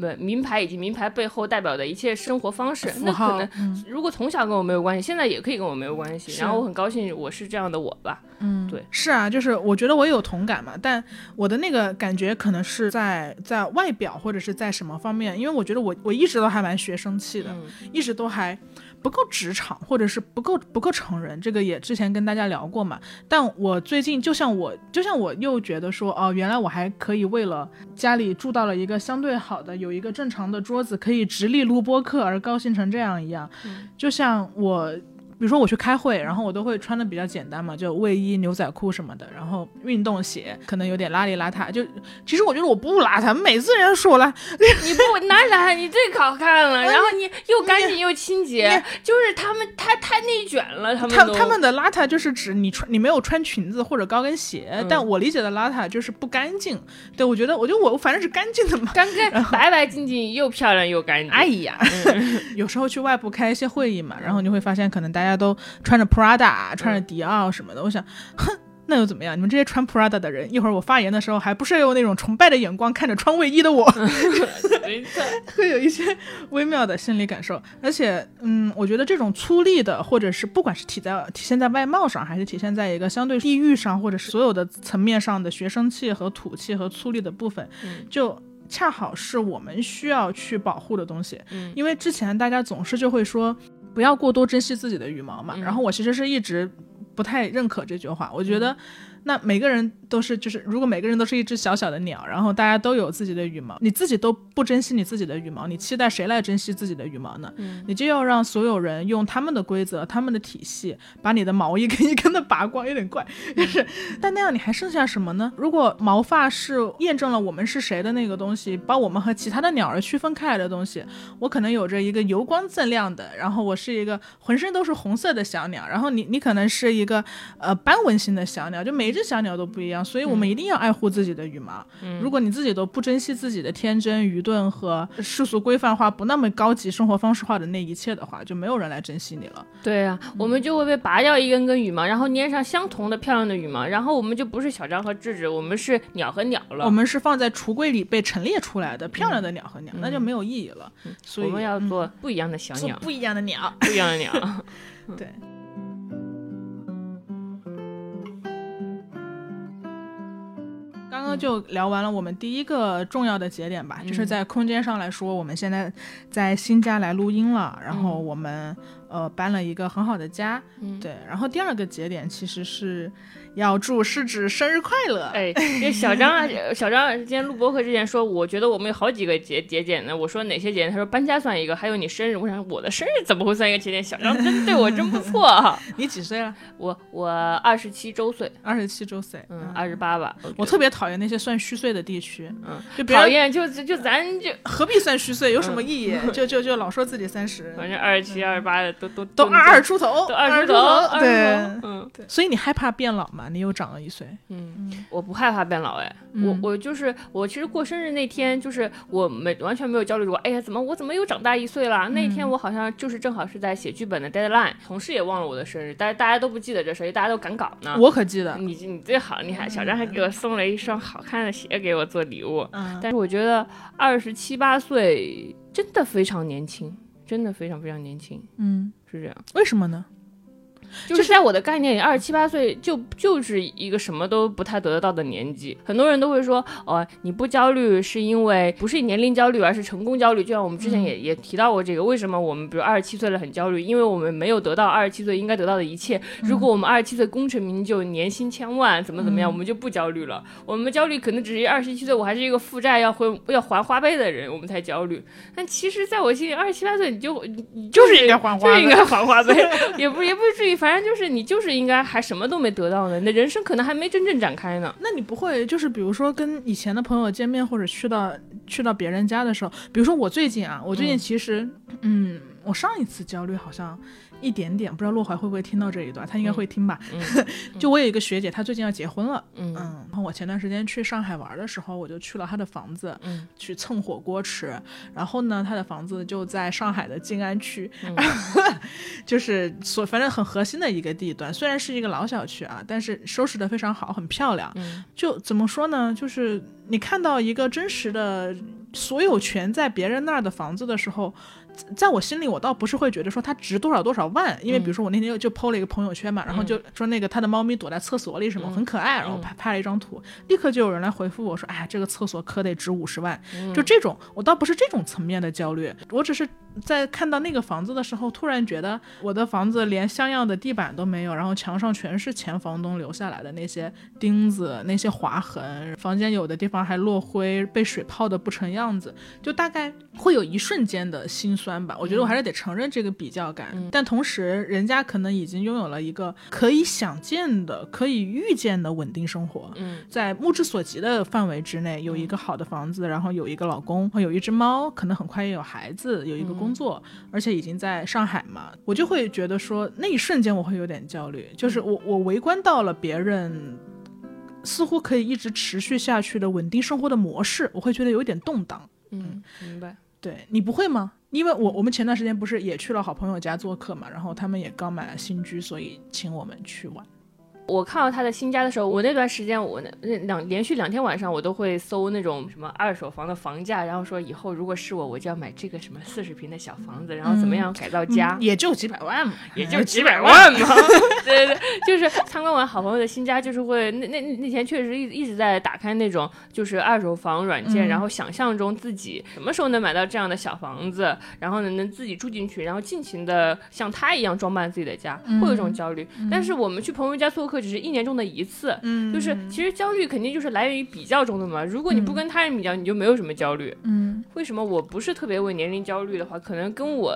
不，名牌以及名牌背后代表的一切生活方式，那可能如果从小跟我没有关系，现在也可以跟我没有关系。然后我很高兴我是这样的我吧。嗯，对，是啊，就是我觉得我也有同感嘛，但我的那个感觉可能是在在外表或者是在什么方面，因为我觉得我我一直都还蛮学生气的，一直都还。不够职场，或者是不够不够成人，这个也之前跟大家聊过嘛。但我最近就像我，就像我又觉得说，哦，原来我还可以为了家里住到了一个相对好的，有一个正常的桌子，可以直立录播课而高兴成这样一样。就像我。比如说我去开会，然后我都会穿的比较简单嘛，就卫衣、牛仔裤什么的，然后运动鞋可能有点邋里邋遢。就其实我觉得我不邋遢，每次人家说我邋，你不哪里邋遢，你最好看了，然后你 又干净又清洁，就是他们太太内卷了，他们他他们的邋遢就是指你穿你没有穿裙子或者高跟鞋，但我理解的邋遢就是不干净。对我觉得，我觉得我反正是干净的嘛，干干白白净净又漂亮又干净。哎呀，有时候去外部开一些会议嘛，然后你会发现可能大家。大家都穿着 Prada，穿着迪奥什么的，我想，哼，那又怎么样？你们这些穿 Prada 的人，一会儿我发言的时候，还不是用那种崇拜的眼光看着穿卫衣的我？会有一些微妙的心理感受。而且，嗯，我觉得这种粗粝的，或者是不管是体在体现在外貌上，还是体现在一个相对地域上，或者是所有的层面上的学生气和土气和粗粝的部分，就恰好是我们需要去保护的东西。因为之前大家总是就会说。不要过多珍惜自己的羽毛嘛。然后我其实是一直不太认可这句话，我觉得。那每个人都是，就是如果每个人都是一只小小的鸟，然后大家都有自己的羽毛，你自己都不珍惜你自己的羽毛，你期待谁来珍惜自己的羽毛呢？嗯，你就要让所有人用他们的规则、他们的体系，把你的毛一根一根的拔光，有点怪，就是，但那样你还剩下什么呢？如果毛发是验证了我们是谁的那个东西，把我们和其他的鸟儿区分开来的东西，我可能有着一个油光锃亮的，然后我是一个浑身都是红色的小鸟，然后你你可能是一个呃斑纹型的小鸟，就每。每只小鸟都不一样，所以我们一定要爱护自己的羽毛。如果你自己都不珍惜自己的天真、愚钝和世俗规范化、不那么高级生活方式化的那一切的话，就没有人来珍惜你了。对啊，我们就会被拔掉一根根羽毛，然后粘上相同的漂亮的羽毛，然后我们就不是小张和智智，我们是鸟和鸟了。我们是放在橱柜里被陈列出来的漂亮的鸟和鸟，那就没有意义了。所以我们要做不一样的小鸟，不一样的鸟，不一样的鸟。对。就聊完了我们第一个重要的节点吧，就是在空间上来说，我们现在在新家来录音了，然后我们呃搬了一个很好的家，对，然后第二个节点其实是。要祝狮子生日快乐！哎，小张啊，小张今天录播课之前说，我觉得我们有好几个节节点呢。我说哪些节点？他说搬家算一个，还有你生日。我想我的生日怎么会算一个节点？小张真对我真不错。你几岁了？我我二十七周岁，二十七周岁，嗯，二十八吧。我特别讨厌那些算虚岁的地区，嗯，就讨厌就就咱就何必算虚岁？有什么意义？就就就老说自己三十，反正二十七、二十八的都都都二二出头，都二十出头，对，嗯，对。所以你害怕变老吗？你又长了一岁。嗯，我不害怕变老哎，我我就是我，其实过生日那天就是我没完全没有焦虑过，哎呀，怎么我怎么又长大一岁了？那天我好像就是正好是在写剧本的 deadline，同事也忘了我的生日，但是大家都不记得这事，大家都赶稿呢。我可记得，你你最好，你还小张还给我送了一双好看的鞋给我做礼物。嗯，但是我觉得二十七八岁真的非常年轻，真的非常非常年轻。嗯，是这样，为什么呢？就是在我的概念里，二十七八岁就就是一个什么都不太得得到的年纪。很多人都会说，哦，你不焦虑是因为不是年龄焦虑，而是成功焦虑。就像我们之前也也提到过这个，为什么我们比如二十七岁了很焦虑？因为我们没有得到二十七岁应该得到的一切。如果我们二十七岁功成名就，年薪千万，怎么怎么样，我们就不焦虑了。我们焦虑可能只是二十七岁，我还是一个负债要还要还花呗的人，我们才焦虑。但其实在我心里，二十七八岁你就你就是应该还花，就应该还花呗，也不也不至于。反正就是你就是应该还什么都没得到呢，你的人生可能还没真正展开呢。那你不会就是比如说跟以前的朋友见面，或者去到去到别人家的时候，比如说我最近啊，我最近其实嗯，我上一次焦虑好像一点点，不知道洛怀会不会听到这一段，他应该会听吧。就我有一个学姐，她最近要结婚了，嗯，然后我前段时间去上海玩的时候，我就去了她的房子，嗯，去蹭火锅吃。然后呢，她的房子就在上海的静安区，就是所反正很核心的一个地段，虽然是一个老小区啊，但是收拾的非常好，很漂亮。就怎么说呢？就是你看到一个真实的所有权在别人那儿的房子的时候。在我心里，我倒不是会觉得说它值多少多少万，因为比如说我那天就就 PO 了一个朋友圈嘛，然后就说那个他的猫咪躲在厕所里什么很可爱，然后拍拍了一张图，立刻就有人来回复我说，哎呀，这个厕所可得值五十万，就这种，我倒不是这种层面的焦虑，我只是。在看到那个房子的时候，突然觉得我的房子连像样的地板都没有，然后墙上全是前房东留下来的那些钉子、那些划痕，房间有的地方还落灰，被水泡的不成样子，就大概会有一瞬间的心酸吧。我觉得我还是得承认这个比较感，但同时人家可能已经拥有了一个可以想见的、可以预见的稳定生活，在目之所及的范围之内，有一个好的房子，然后有一个老公，有一只猫，可能很快也有孩子，有一个。工作，而且已经在上海嘛，我就会觉得说那一瞬间我会有点焦虑，就是我我围观到了别人似乎可以一直持续下去的稳定生活的模式，我会觉得有点动荡。嗯，明白。对你不会吗？因为我我们前段时间不是也去了好朋友家做客嘛，然后他们也刚买了新居，所以请我们去玩。我看到他的新家的时候，我那段时间我那两连续两天晚上我都会搜那种什么二手房的房价，然后说以后如果是我，我就要买这个什么四十平的小房子，然后怎么样改造家，也就几百万嘛，也就几百万嘛。对对对，就是参观完好朋友的新家，就是会那那那天确实一一直在打开那种就是二手房软件，然后想象中自己什么时候能买到这样的小房子，然后呢能自己住进去，然后尽情的像他一样装扮自己的家，会有一种焦虑。但是我们去朋友家做客。只是一年中的一次，嗯，就是其实焦虑肯定就是来源于比较中的嘛。如果你不跟他人比较，你就没有什么焦虑，嗯。为什么我不是特别为年龄焦虑的话，可能跟我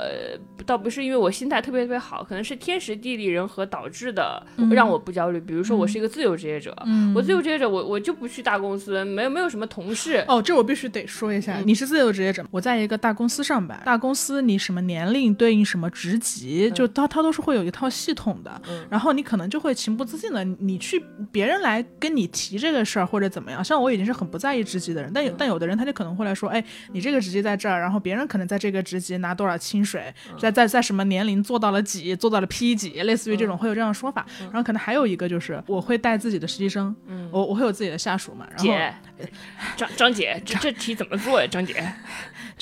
倒不是因为我心态特别特别好，可能是天时地利人和导致的，让我不焦虑。比如说我是一个自由职业者，我自由职业者，我我就不去大公司，没有没有什么同事。哦，这我必须得说一下，你是自由职业者，我在一个大公司上班，大公司你什么年龄对应什么职级，就它它都是会有一套系统的，然后你可能就会情不自禁的。你去别人来跟你提这个事儿或者怎么样，像我已经是很不在意职级的人，但有但有的人他就可能会来说，哎，你这个职级在这儿，然后别人可能在这个职级拿多少薪水，在在在什么年龄做到了几，做到了 P 几，类似于这种会有这样的说法。然后可能还有一个就是我会带自己的实习生，我我会有自己的下属嘛。姐，张张姐，这这题怎么做呀？张姐。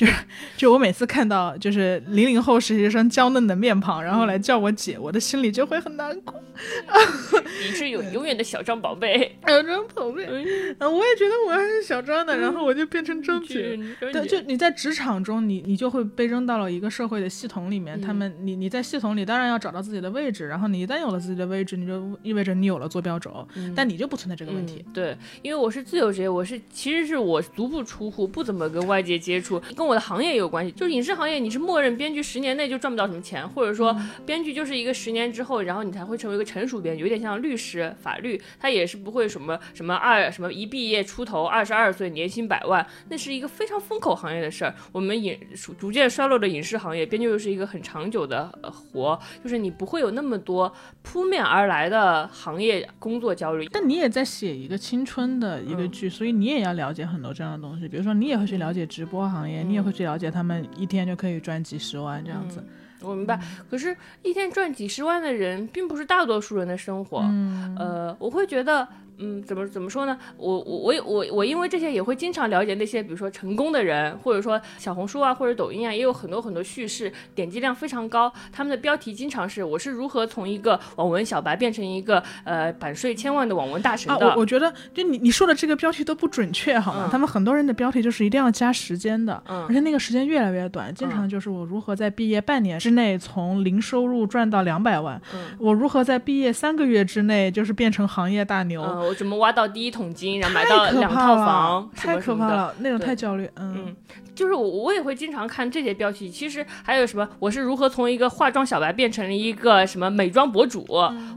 就就我每次看到就是零零后实习生娇嫩的面庞，然后来叫我姐，我的心里就会很难过。你是有 永远的小张宝贝，小张宝贝。嗯，我也觉得我还是小张的，然后我就变成张姐。对，就你在职场中，你你就会被扔到了一个社会的系统里面。他们，你你在系统里当然要找到自己的位置，然后你一旦有了自己的位置，你就意味着你有了坐标轴。但你就不存在这个问题。对，因为我是自由职业，我是其实是我足不出户，不怎么跟外界接触。跟我的行业也有关系，就是影视行业，你是默认编剧十年内就赚不到什么钱，或者说编剧就是一个十年之后，然后你才会成为一个成熟编剧，有点像律师、法律，他也是不会什么什么二什么一毕业出头二十二岁年薪百万，那是一个非常风口行业的事儿。我们影逐渐衰落的影视行业，编剧又是一个很长久的活，就是你不会有那么多扑面而来的行业工作焦虑。但你也在写一个青春的一个剧，所以你也要了解很多这样的东西，比如说你也会去了解直播行业，你也会去了。解他们一天就可以赚几十万这样子，我明白。可是，一天赚几十万的人，并不是大多数人的生活。呃，我会觉得。嗯，怎么怎么说呢？我我我我我因为这些也会经常了解那些，比如说成功的人，或者说小红书啊，或者抖音啊，也有很多很多叙事，点击量非常高。他们的标题经常是我是如何从一个网文小白变成一个呃版税千万的网文大神的。我我觉得就你你说的这个标题都不准确，好吗？他们很多人的标题就是一定要加时间的，而且那个时间越来越短，经常就是我如何在毕业半年之内从零收入赚到两百万，我如何在毕业三个月之内就是变成行业大牛。我怎么挖到第一桶金，然后买到两套房，太可怕了，那种太焦虑，嗯。就是我，我也会经常看这些标题。其实还有什么？我是如何从一个化妆小白变成了一个什么美妆博主，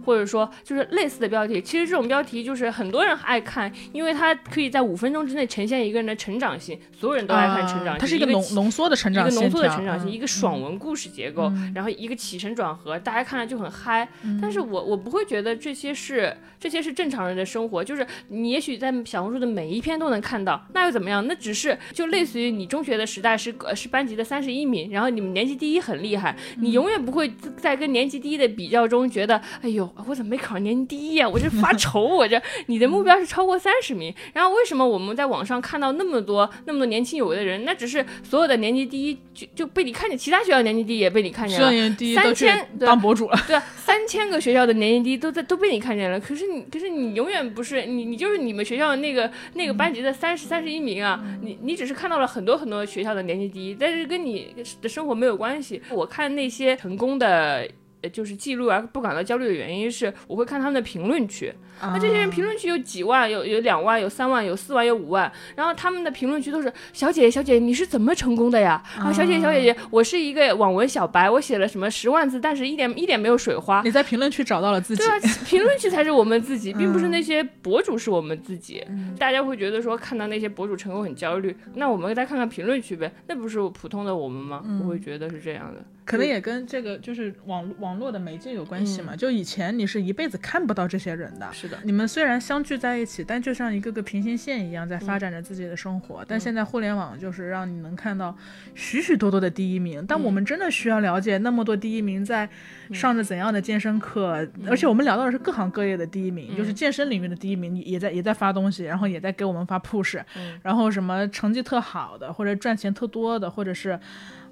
或者说就是类似的标题。其实这种标题就是很多人爱看，因为它可以在五分钟之内呈现一个人的成长性，所有人都爱看成长性。它是是一个浓浓缩的成长，一个浓缩的成长性，一个爽文故事结构，然后一个起承转合，大家看了就很嗨。但是我我不会觉得这些是这些是正常人的生活，就是你也许在小红书的每一篇都能看到，那又怎么样？那只是就类似于你中学的时代是是班级的三十一名，然后你们年级第一很厉害，你永远不会在跟年级第一的比较中觉得，哎呦，我怎么没考上年级第一呀？我这发 愁，我这你的目标是超过三十名，然后为什么我们在网上看到那么多那么多年轻有为的人？那只是所有的年级第一就就被你看见，其他学校年级第一也被你看见了，三千当博主了，对，三千个学校的年级第一都在都被你看见了。可是你，可是你永远不是你，你就是你们学校那个那个班级的三十三十一名啊！你你只是看到了很多很多学校的年级第一，但是跟你的生活没有关系。我看那些成功的。就是记录而不感到焦虑的原因是，我会看他们的评论区。那这些人评论区有几万，有有两万，有三万，有四万，有五万。然后他们的评论区都是小姐姐，小姐姐，你是怎么成功的呀？啊，小姐姐，小姐姐，我是一个网文小白，我写了什么十万字，但是一点一点没有水花。你在评论区找到了自己。对啊，评论区才是我们自己，并不是那些博主是我们自己。大家会觉得说看到那些博主成功很焦虑，那我们再看看评论区呗，那不是普通的我们吗？我会觉得是这样的。可能也跟这个就是网网络的媒介有关系嘛。就以前你是一辈子看不到这些人的，是的。你们虽然相聚在一起，但就像一个个平行线一样在发展着自己的生活。但现在互联网就是让你能看到许许多多的第一名。但我们真的需要了解那么多第一名在上着怎样的健身课，而且我们聊到的是各行各业的第一名，就是健身领域的第一名，也在也在发东西，然后也在给我们发 push，然后什么成绩特好的，或者赚钱特多的，或者是。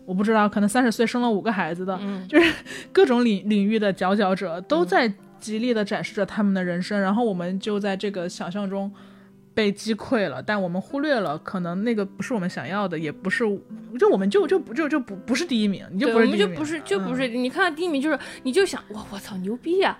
我不知道，可能三十岁生了五个孩子的，就是各种领领域的佼佼者，都在极力的展示着他们的人生，然后我们就在这个想象中。被击溃了，但我们忽略了，可能那个不是我们想要的，也不是，就我们就就不就就不不是第一名，你就不是我们就不是就不是，你看到第一名就是，你就想哇我操牛逼呀，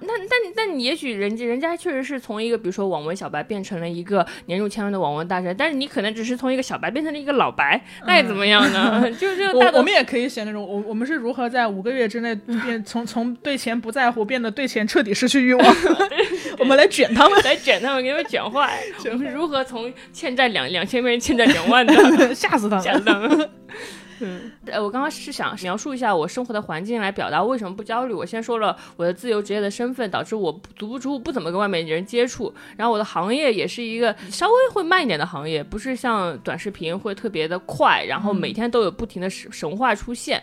那那那你也许人家人家确实是从一个比如说网文小白变成了一个年入千万的网文大神，但是你可能只是从一个小白变成了一个老白，那又怎么样呢？就就我我们也可以写那种我我们是如何在五个月之内变从从对钱不在乎变得对钱彻底失去欲望，我们来卷他们，来卷他们，给他们卷坏。我们如何从欠债两两千变成欠债两万的？吓死他们！吓死他们！嗯，呃，我刚刚是想描述一下我生活的环境，来表达为什么不焦虑。我先说了我的自由职业的身份，导致我足不出户，不怎么跟外面人接触。然后我的行业也是一个稍微会慢一点的行业，不是像短视频会特别的快，然后每天都有不停的神神话出现。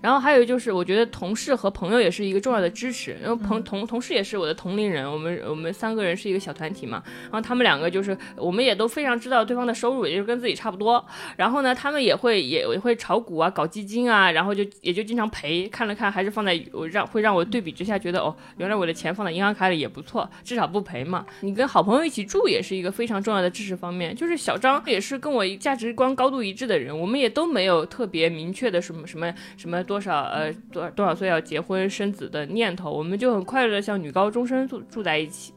然后还有就是，我觉得同事和朋友也是一个重要的支持。因为朋同同事也是我的同龄人，我们我们三个人是一个小团体嘛。然后他们两个就是，我们也都非常知道对方的收入，也就是跟自己差不多。然后呢，他们也会也也会炒股啊，搞基金啊，然后就也就经常赔。看了看，还是放在我让会让我对比之下觉得，哦，原来我的钱放在银行卡里也不错，至少不赔嘛。你跟好朋友一起住也是一个非常重要的支持方面。就是小张也是跟我价值观高度一致的人，我们也都没有特别明确的什么什么什么。多少呃多多少岁要结婚生子的念头，我们就很快乐的像女高中生住住在一起，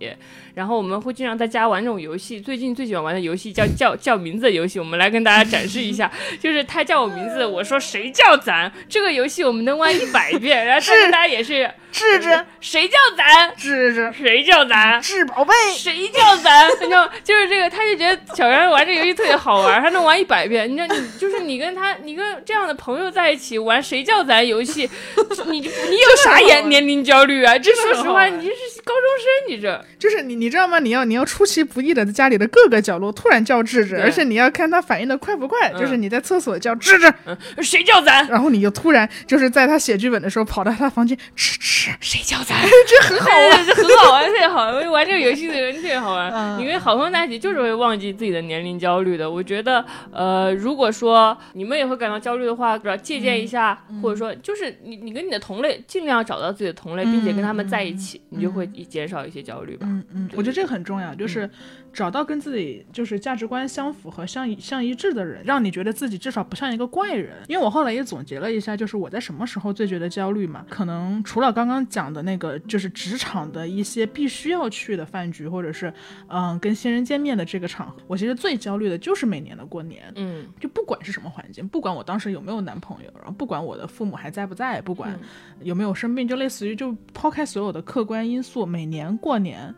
然后我们会经常在家玩这种游戏。最近最喜欢玩的游戏叫叫叫名字的游戏，我们来跟大家展示一下。就是他叫我名字，我说谁叫咱？这个游戏我们能玩一百遍。然后大家也是智智，谁叫咱？智智，谁叫咱？智宝贝，谁叫咱？你知道，就是这个，他就觉得小袁玩这个游戏特别好玩，他能玩一百遍。你知道，你就是你跟他，你跟这样的朋友在一起玩，谁叫？咱游戏，你你有啥年年龄焦虑啊？这说实话，你是高中生，你这就是你你知道吗？你要你要出其不意的在家里的各个角落突然叫智智，而且你要看他反应的快不快。就是你在厕所叫智智，谁叫咱？然后你就突然就是在他写剧本的时候跑到他房间，吱吱，谁教咱？这很好玩，这很好玩，特别好玩。玩这个游戏的人特别好玩。因为好朋友在一起就是会忘记自己的年龄焦虑的。我觉得，呃，如果说你们也会感到焦虑的话，借鉴一下或者。说就是你，你跟你的同类尽量找到自己的同类，并且跟他们在一起，你就会减少一些焦虑吧。嗯嗯，我觉得这个很重要，就是。找到跟自己就是价值观相符合相相一致的人，让你觉得自己至少不像一个怪人。因为我后来也总结了一下，就是我在什么时候最觉得焦虑嘛？可能除了刚刚讲的那个，就是职场的一些必须要去的饭局，或者是嗯跟新人见面的这个场合，我其实最焦虑的就是每年的过年。嗯，就不管是什么环境，不管我当时有没有男朋友，然后不管我的父母还在不在，不管有没有生病，就类似于就抛开所有的客观因素，每年过年。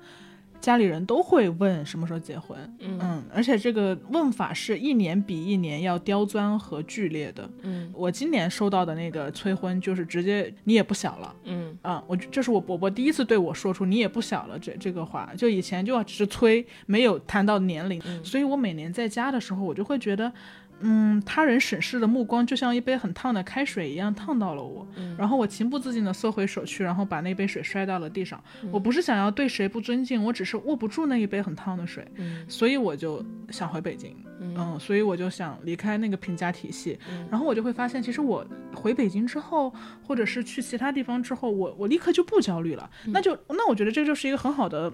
家里人都会问什么时候结婚。嗯嗯，而且这个问法是一年比一年要刁钻和剧烈的。嗯我今年收到的那个催婚，就是直接你也不小了。嗯啊、我这是我伯伯第一次对我说出“你也不小了”这这个话，就以前就只是催，没有谈到年龄，嗯所以我每年在家的时候，我就会觉得，嗯，他人审视的目光就像一杯很烫的开水一样烫到了我，嗯然后我情不自禁地缩回手去，然后把那杯水摔到了地上。嗯我不是想要对谁不尊敬，我只是握不住那一杯很烫的水，嗯所以我就想回北京。嗯，所以我就想离开那个评价体系，嗯然后我就会发现，其实我回北京之后，或者是去其他地方之后，我我立刻就不焦虑了，嗯那就那我觉得这就是一个很好的。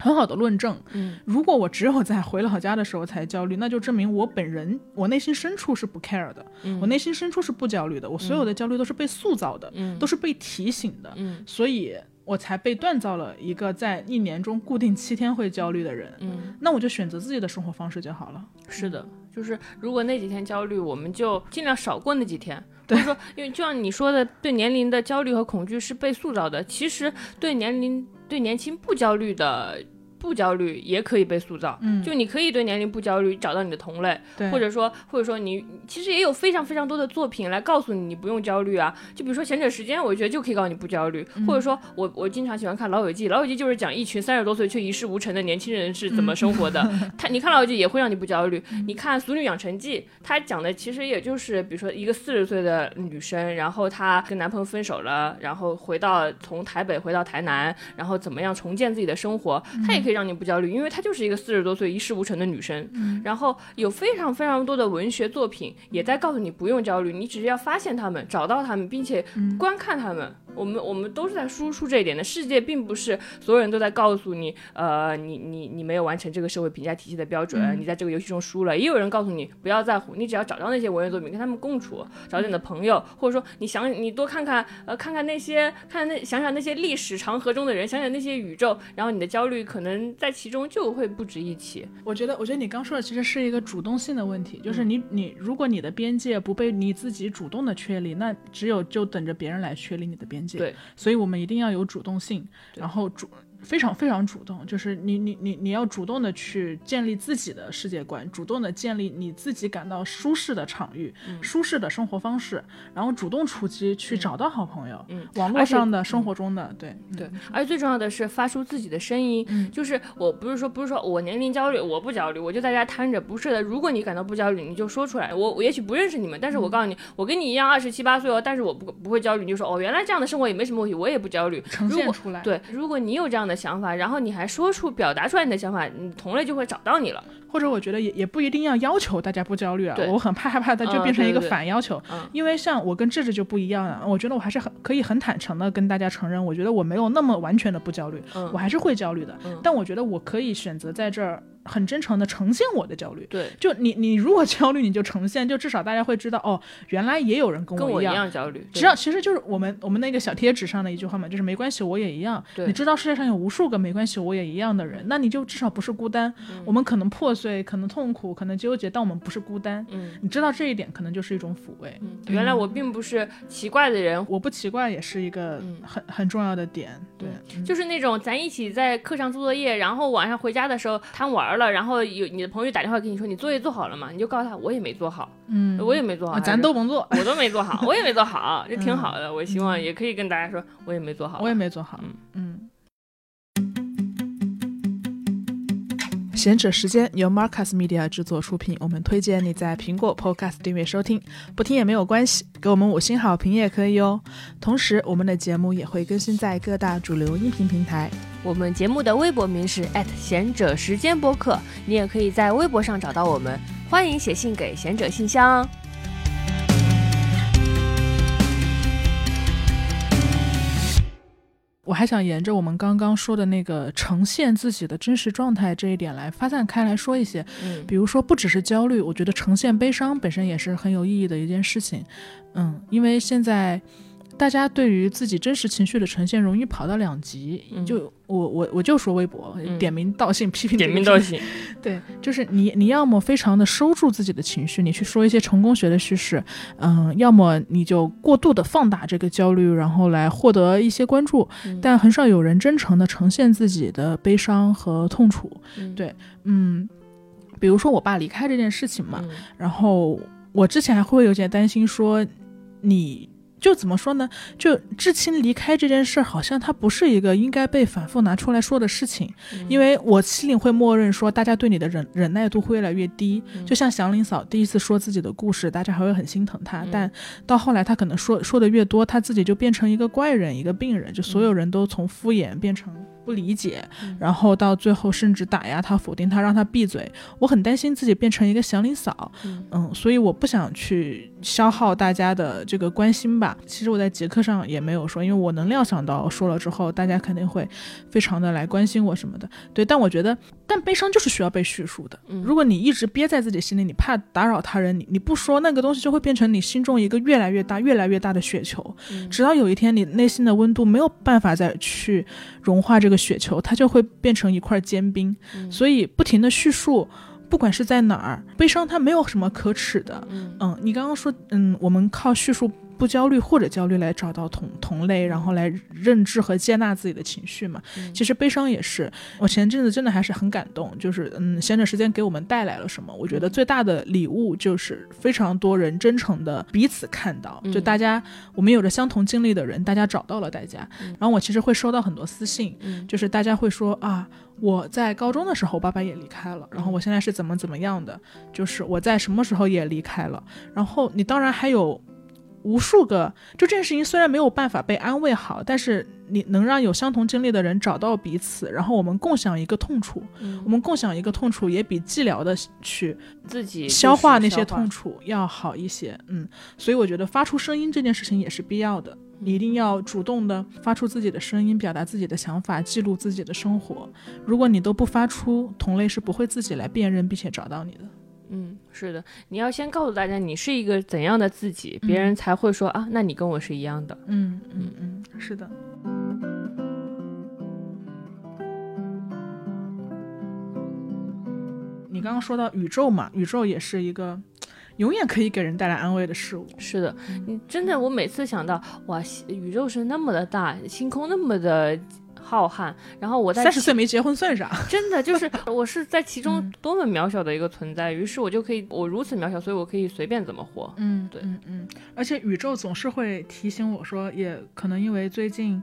很好的论证。嗯，如果我只有在回老家的时候才焦虑，那就证明我本人我内心深处是不 care 的，嗯。我内心深处是不焦虑的，我所有的焦虑都是被塑造的，嗯。都是被提醒的，嗯。所以我才被锻造了一个在一年中固定七天会焦虑的人。嗯，那我就选择自己的生活方式就好了。是的，就是如果那几天焦虑，我们就尽量少过那几天。或者说，因为就像你说的，对年龄的焦虑和恐惧是被塑造的，其实对年龄、对年轻不焦虑的。不焦虑也可以被塑造，嗯就你可以对年龄不焦虑，找到你的同类，对，或者说，或者说你其实也有非常非常多的作品来告诉你你不用焦虑啊。就比如说《贤者时间》，我觉得就可以告诉你不焦虑。或者说我我经常喜欢看《老友记》，《老友记》就是讲一群三十多岁却一事无成的年轻人是怎么生活的。他你看《老友记》也会让你不焦虑。你看《俗女养成记》，它讲的其实也就是比如说一个四十岁的女生，然后她跟男朋友分手了，然后回到从台北回到台南，然后怎么样重建自己的生活，她也可以让你不焦虑，因为她就是一个四十多岁一事无成的女生。然后有非常非常多的文学作品也在告诉你不用焦虑，你只是要发现他们，找到他们，并且观看他们。我们我们都是在输出这一点的。世界并不是所有人都在告诉你，呃，你你你没有完成这个社会评价体系的标准，你在这个游戏中输了。也有人告诉你不要在乎，你只要找到那些文学作品，跟他们共处，找到你的朋友，或者说你想你多看看，呃，看看那些看那想想那些历史长河中的人，想想那些宇宙，然后你的焦虑可能在其中就会不值一提。我觉得，我觉得你刚说的其实是一个主动性的问题，就是你你如果你的边界不被你自己主动的确立，那只有就等着别人来确立你的边界。对，所以我们一定要有主动性，然后主非常非常主动，就是你你你你要主动的去建立自己的世界观，主动的建立你自己感到舒适的场域、舒适的生活方式，然后主动出击去找到好朋友，嗯网络上的、生活中的，对对，而且最重要的是发出自己的声音，就是我不是说不是说我年龄焦虑，我不焦虑，我就在家瘫着，不是的。如果你感到不焦虑，你就说出来。我我也许不认识你们，但是我告诉你，我跟你一样二十七八岁哦，但是我不不会焦虑，你就说哦，原来这样的生活也没什么问题，我也不焦虑。呈现出来。对，如果你有这样的想法，然后你还说出、表达出来你的想法，你同类就会找到你了。或者我觉得也也不一定要要求大家不焦虑啊对，我很怕害怕它就嗯变成一个反要求，嗯。因为像我跟智智就不一样啊，我觉得我还是很可以很坦诚的跟大家承认，我觉得我没有那么完全的不焦虑，嗯。我还是会焦虑的，嗯。但我觉得我可以选择在这儿很真诚的呈现我的焦虑。对，就你你如果焦虑，你就呈现，就至少大家会知道哦，原来也有人跟跟我一我样。样焦虑。只要其实就是我们我们那个小贴纸上的一句话嘛，就是没关系，我也一样。对你知道世界上有无数个没关系，我也一样的人，那你就至少不是孤单。嗯我们可能破碎，可能痛苦，可能纠结，但我们不是孤单。嗯你知道这一点，可能就是一种抚慰。嗯，原来我并不是奇怪的人，我不奇怪，也是一个嗯很、很重要的点。对，嗯就是那种咱一起在课上做作业，然后晚上回家的时候贪玩了，然后有你的朋友打电话给你说你作业做好了吗？你就告诉他我也没做好，嗯，我也没做好，啊咱都甭做，我都没做好，我也没做好，这 挺好嗯的。我希望也可以跟大家说，我也没做好。我也没做好。嗯嗯。贤者时间由 Marcus Media 制作出品，我们推荐你在苹果 Podcast 订阅收听，不听也没有关系，给我们五星好评也可以哦。同时，我们的节目也会更新在各大主流音频平台。我们节目的微博名是贤者时间播客，你也可以在微博上找到我们，欢迎写信给贤者信箱。我还想沿着我们刚刚说的那个呈现自己的真实状态这一点来发散开来说一些，嗯比如说不只是焦虑，我觉得呈现悲伤本身也是很有意义的一件事情。嗯，因为现在大家对于自己真实情绪的呈现容易跑到两极。嗯。就我我我就说微博、嗯。点名道姓批评点名道姓，对，就是你，你要么非常的收住自己的情绪，你去说一些成功学的叙事，嗯，要么你就过度的放大这个焦虑，然后来获得一些关注，嗯。但很少有人真诚的呈现自己的悲伤和痛楚。嗯。对嗯，比如说我爸离开这件事情嘛，嗯。然后我之前还会有点担心说，你就怎么说呢？就至亲离开这件事儿，好像它不是一个应该被反复拿出来说的事情，嗯因为我心里会默认说，大家对你的忍忍耐度会越来越低。嗯就像祥林嫂第一次说自己的故事，大家还会很心疼她，嗯但到后来她可能说说的越多，她自己就变成一个怪人，一个病人，就所有人都从敷衍变成。不理解，嗯然后到最后甚至打压他、否定他、让他闭嘴。我很担心自己变成一个祥林嫂，嗯嗯，所以我不想去消耗大家的这个关心吧。其实我在节课上也没有说，因为我能料想到说了之后，大家肯定会非常的来关心我什么的。对，但我觉得，但悲伤就是需要被叙述的。嗯如果你一直憋在自己心里，你怕打扰他人，你你不说那个东西，就会变成你心中一个越来越大、越来越大的雪球。嗯直到有一天，你内心的温度没有办法再去融化这个雪球，它就会变成一块坚冰。嗯所以不停的叙述，不管是在哪儿，悲伤它没有什么可耻的。嗯嗯，你刚刚说，嗯，我们靠叙述不焦虑或者焦虑来找到同同类，然后来认知和接纳自己的情绪嘛。嗯其实悲伤也是，我前阵子真的还是很感动，就是嗯，闲着时间给我们带来了什么？我觉得最大的礼物就是非常多人真诚的彼此看到，就嗯大家我们有着相同经历的人，大家找到了大家。嗯然后我其实会收到很多私信，嗯就是大家会说啊，我在高中的时候，爸爸也离开了，然后我现在是怎么怎么样的，就是我在什么时候也离开了，然后你当然还有无数个，就这件事情虽然没有办法被安慰好，但是你能让有相同经历的人找到彼此，然后我们共享一个痛楚，嗯我们共享一个痛楚，也比寂寥的去自己消化那些痛楚要好一些。嗯，所以我觉得发出声音这件事情也是必要的。嗯你一定要主动的发出自己的声音，表达自己的想法，记录自己的生活。如果你都不发出，同类是不会自己来辨认并且找到你的。嗯，是的，你要先告诉大家你是一个怎样的自己，别人才会说啊，那你跟我是一样的。嗯嗯嗯，是的。你刚刚说到宇宙嘛，宇宙也是一个永远可以给人带来安慰的事物。是的，你真的，我每次想到哇，宇宙是那么的大，星空那么的浩瀚，然后我在三十岁没结婚算啥？真的就是 我是在其中嗯多么渺小的一个存在，于是我就可以，我如此渺小，所以我可以随便怎么活。嗯，对嗯嗯，而且宇宙总是会提醒我说，也可能因为最近，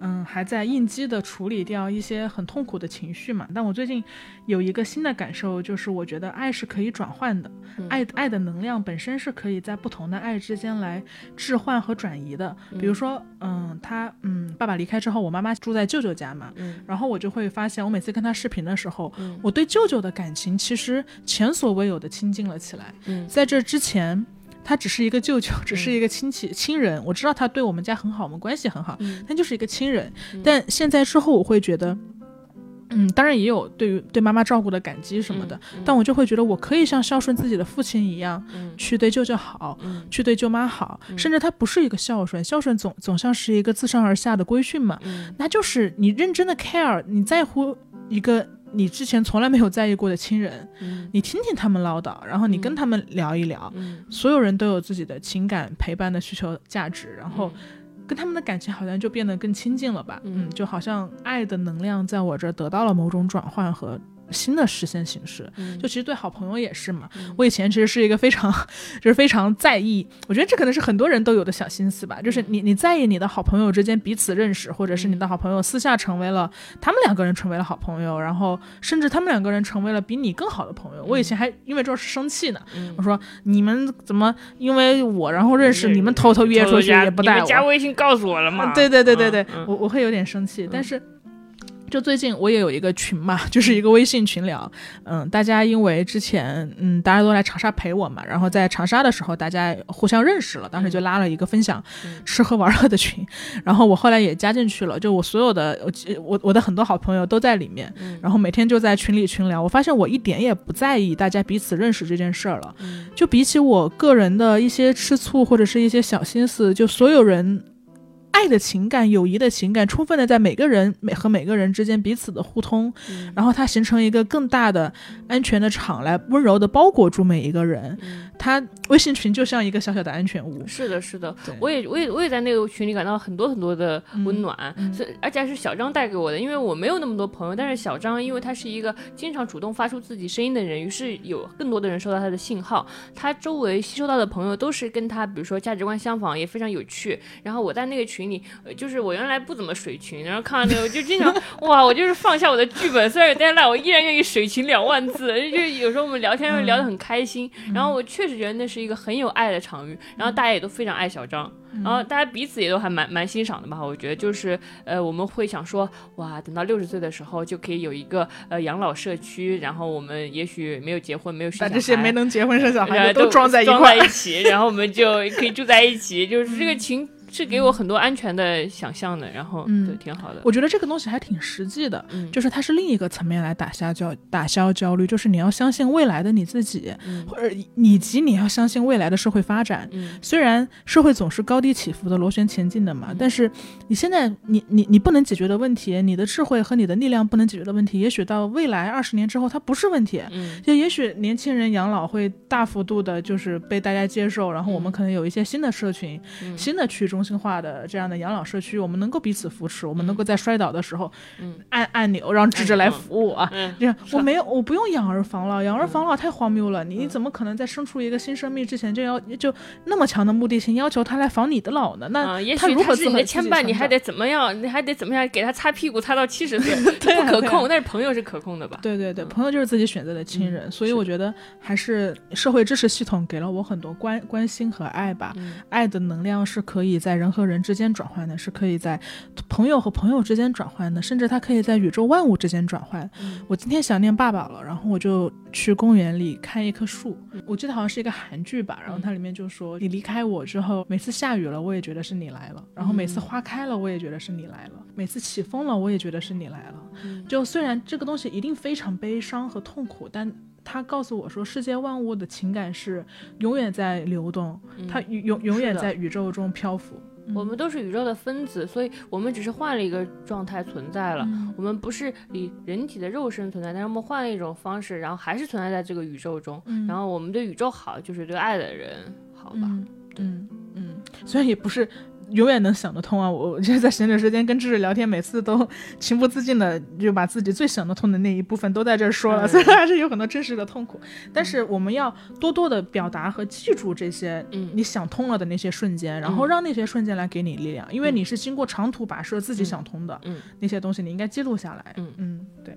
嗯，还在应激的处理掉一些很痛苦的情绪嘛。但我最近有一个新的感受，就是我觉得爱是可以转换的，嗯爱爱的能量本身是可以在不同的爱之间来置换和转移的。比如说，嗯，他，嗯，爸爸离开之后，我妈妈住在舅舅家嘛，嗯然后我就会发现，我每次跟他视频的时候，嗯我对舅舅的感情其实前所未有的亲近了起来。嗯在这之前，他只是一个舅舅，只是一个亲戚、亲人。我知道他对我们家很好，我们关系很好，嗯但就是一个亲人。嗯但现在之后，我会觉得，嗯，当然也有对于对妈妈照顾的感激什么的，嗯但我就会觉得，我可以像孝顺自己的父亲一样，嗯去对舅舅好。嗯去对舅妈好，嗯甚至他不是一个孝顺，孝顺总总像是一个自上而下的规训嘛，嗯那就是你认真的 care，你在乎一个你之前从来没有在意过的亲人，嗯。你听听他们唠叨，然后你跟嗯。他们聊一聊，嗯，所有人都有自己的情感陪伴的需求价值，然后跟他们的感情好像就变得更亲近了吧？嗯。嗯，就好像爱的能量在我这儿得到了某种转换和新的实现形式。嗯就其实对好朋友也是嘛嗯，我以前其实是一个非常，就是非常在意，我觉得这可能是很多人都有的小心思吧，就是你你在意你的好朋友之间彼此认识，或者是你的好朋友私下成为了他们两个人成为了好朋友，然后甚至他们两个人成为了比你更好的朋友。我以前还因为这事生气呢，嗯我说你们怎么因为我然后认识你们偷偷约出去你也不带我？们加微信告诉我了吗？啊 对对对对对，嗯我我会有点生气，但是。就最近我也有一个群嘛，就是一个微信群聊，嗯，大家因为之前嗯大家都来长沙陪我嘛，然后在长沙的时候大家互相认识了，当时就拉了一个分享嗯。吃喝玩乐的群，然后我后来也加进去了，就我所有的我我我的很多好朋友都在里面，嗯。然后每天就在群里群聊，我发现我一点也不在意大家彼此认识这件事儿了，嗯。就比起我个人的一些吃醋或者是一些小心思，就所有人爱的情感、友谊的情感，充分的在每个人每和每个人之间彼此的互通，嗯。然后它形成一个更大的安全的场，来温柔的包裹住每一个人。嗯。它微信群就像一个小小的安全屋。是的，是的，我也我也我也在那个群里感到很多很多的温暖，嗯所以而且还是小张带给我的，因为我没有那么多朋友，但是小张因为他是一个经常主动发出自己声音的人，于是有更多的人收到他的信号，他周围吸收到的朋友都是跟他比如说价值观相仿，也非常有趣。然后我在那个群里，呃就是我原来不怎么水群，然后看到那个我就经常哇，我就是放下我的剧本，虽然有点烂，我依然愿意水群两万字，就是有时候我们聊天会聊得很开心，然后我确实觉得那是一个很有爱的场域，然后大家也都非常爱小张。然后大家彼此也都还蛮蛮欣赏的吧，我觉得就是呃我们会想说哇，等到六十岁的时候就可以有一个呃养老社区，然后我们也许没有结婚，没有生小孩，把这些没能结婚生小孩的都装在一块。在一起，然后我们就可以住在一起，就是这个群是给我很多安全的想象的，然后嗯。对挺好的。我觉得这个东西还挺实际的，嗯。就是它是另一个层面来打消焦打消焦虑，就是你要相信未来的你自己，嗯。或者以及你要相信未来的社会发展。嗯。虽然社会总是高低起伏的螺旋前进的嘛，但是你现在你你你不能解决的问题，你的智慧和你的力量不能解决的问题，也许到未来二十年之后它不是问题。嗯。就也许年轻人养老会大幅度的，就是被大家接受，然后我们嗯。可能有一些新的社群、嗯。新的区中心化的这样的养老社区，我们能够彼此扶持，我们能够在摔倒的时候，嗯按按钮让智智来扶我啊。嗯这样我没有，我不用养儿防老，养儿防老太荒谬了。你怎么可能在生出一个新生命之前就要就那么强的目的性，要求他来防你的老呢？那他如何自己的牵绊，你还得怎么样？你还得怎么样给他擦屁股擦到七十岁，不可控。但是朋友是可控的吧？对对对，嗯朋友就是自己选择的亲人，所以我觉得还是社会支持系统给了我很多关关心和爱吧。嗯爱的能量是可以在人和人之间转换的，是可以在朋友和朋友之间转换的，甚至它可以在宇宙万物之间转换。嗯我今天想念爸爸了，然后我就去公园里看一棵树，嗯我记得好像是一个韩剧吧，然后它里面就说你离开我之后，每次下雨了，我也觉得是你来了，然后每次嗯花开了，我也觉得是你来了，每次起风了，我也觉得是你来了。嗯就虽然这个东西一定非常悲伤和痛苦，但它告诉我说，世界万物的情感是永远在流动，它永永永远在宇宙中漂浮。我们都是宇宙的分子，所以我们只是换了一个状态存在了。嗯我们不是以人体的肉身存在，但是我们换了一种方式，然后还是存在在这个宇宙中。嗯然后我们对宇宙好，就是对爱的人好吧？嗯嗯嗯，虽然也不是永远能想得通啊，我我就是在闲着时间跟智智聊天，每次都情不自禁的就把自己最想得通的那一部分都在这儿说了，嗯虽然还是有很多真实的痛苦，但是我们要多多的表达和记住这些嗯。你想通了的那些瞬间，然后让那些瞬间来给你力量，因为你是经过长途跋涉自己想通的、嗯。那些东西，你应该记录下来。嗯。嗯，对。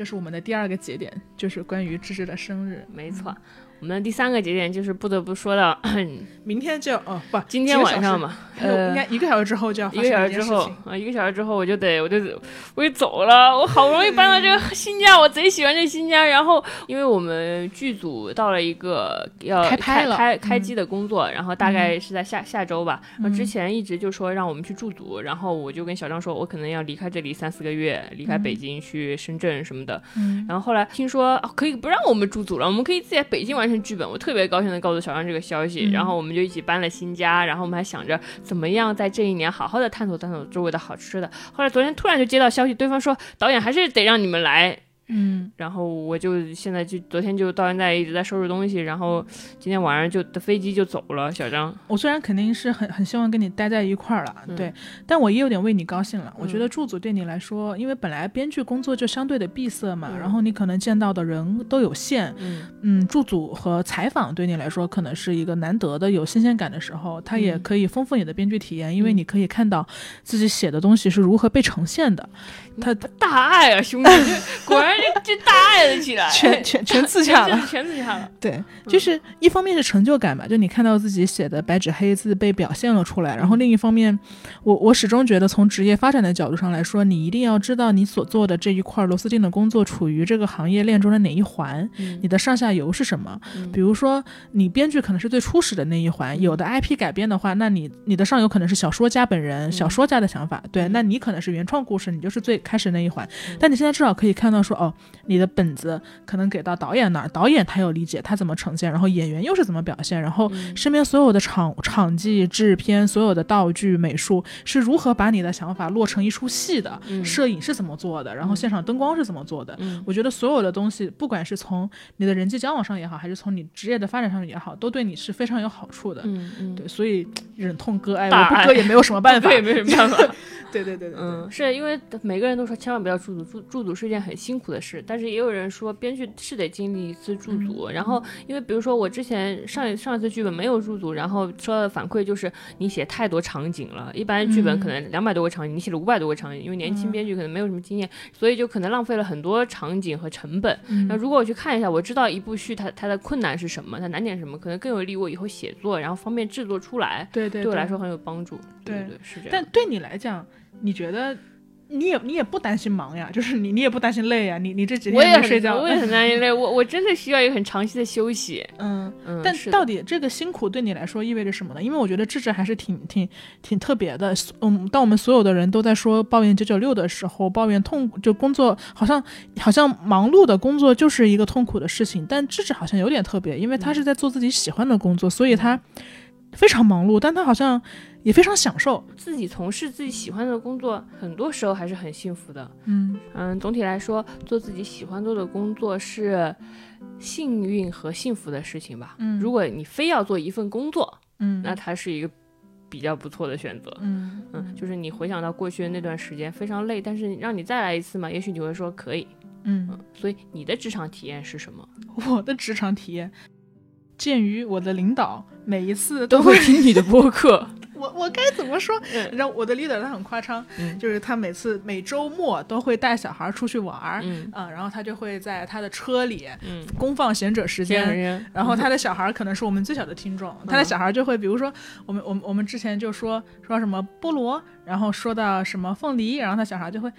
这是我们的第二个节点，就是关于芝芝的生日。没错。我们的第三个节点就是不得不说到 明天就要哦不，今天晚上嘛，应该一个小时之后就要一个小时之后啊，一个小时之后我就得我就得我就走了。我好不容易搬到这个新家，我贼喜欢这新家。然后因为我们剧组到了一个要开拍了开开嗯机的工作，然后大概是在下下周吧。然后之嗯前一直就说让我们去驻组，然后我就跟小张说，我可能要离开这里三四个月，离开北京去深圳什么的。嗯然后后来听说、哦可以不让我们驻组了，我们可以自己在北京完成剧本，我特别高兴的告诉小张这个消息，嗯然后我们就一起搬了新家，然后我们还想着怎么样在这一年好好的探索探索周围的好吃的。后来昨天突然就接到消息，对方说导演还是得让你们来。嗯。然后我就现在就昨天就到现在一直在收拾东西，然后今天晚上就的飞机就走了。小张，我虽然肯定是很很希望跟你待在一块儿了，嗯。对，但我也有点为你高兴了。我觉嗯。得驻组对你来说，因为本来编剧工作就相对的闭塞嘛，嗯。然后你可能见到的人都有限，嗯。嗯，驻组和采访对你来说可能是一个难得的有新鲜感的时候，它也嗯。可以丰富你的编剧体验，因为嗯。你可以看到自己写的东西是如何被呈现的，他大爱啊，兄弟，果然这这大爱了起来，全全全自洽了。全自洽了。对，就是一方面是成就感吧，就你看到自己写的白纸黑字被表现了出来，然后另一方面，我我始终觉得从职业发展的角度上来说，你一定要知道你所做的这一块螺丝钉的工作处于这个行业链中的哪一环，嗯你的上下游是什么。嗯比如说，你编剧可能是最初始的那一环，有的 IP 改编的话，那你你的上游可能是小说家本人，小说家的想法，对，那你可能是原创故事，你就是最开始那一环。但你现在至少可以看到说，哦，候，你的本子可能给到导演那儿，导演他有理解，他怎么呈现，然后演员又是怎么表现，然后身边所有的场场记、制片、所有的道具、美术是如何把你的想法落成一出戏的，摄影是怎么做的，然后现场灯光是怎么做的。我觉得所有的东西，不管是从你的人际交往上也好，还是从你职业的发展上也好，都对你是非常有好处的。嗯嗯，对，所以忍痛割爱，我不割也没有什么办法，也没什么办法。对对对对，嗯，是因为每个人都说千万不要驻足，驻驻足是一件很辛苦的事，但是也有人说编剧是得经历一次驻组，然后因为比如说我之前上一上一次剧本没有驻足，然后收到的反馈就是你写太多场景了，一般剧本可能两百多个场景，你写了五百多个场景，因为年轻编剧可能没有什么经验，所以就可能浪费了很多场景和成本。那如果我去看一下，我知道一部剧它它的困难是什么，它难点什么，可能更有利于我以后写作，然后方便制作出来。对对，对我来说很有帮助。对对是这样。但对你来讲。你觉得你也你也不担心忙呀，就是你你也不担心累呀，你你这几天没睡觉，我也很担心累，我我真的需要一个很长期的休息。嗯嗯，但到底这个辛苦对你来说意味着什么呢？因为我觉得智智还是挺挺挺特别的。嗯，当我们所有的人都在说抱怨九九六的时候，抱怨痛就工作好像好像忙碌的工作就是一个痛苦的事情，但智智好像有点特别，因为他是在做自己喜欢的工作，所以他非常忙碌，但他好像。也非常享受自己从事自己喜欢的工作，很多时候还是很幸福的。嗯嗯，总体来说，做自己喜欢做的工作是幸运和幸福的事情吧。嗯，如果你非要做一份工作，嗯，那它是一个比较不错的选择。嗯嗯，就是你回想到过去的那段时间非常累，但是让你再来一次嘛，也许你会说可以。嗯，所以你的职场体验是什么？我的职场体验，鉴于我的领导每一次都会听你的播客。我我该怎么说？然后我的 leader 他很夸张，就是他每次每周末都会带小孩出去玩儿，嗯，然后他就会在他的车里，嗯，公放贤者时间，然后他的小孩可能是我们最小的听众，他的小孩就会比如说我们我们我们之前就说说什么菠萝，然后说到什么凤梨，然后他小孩就会凤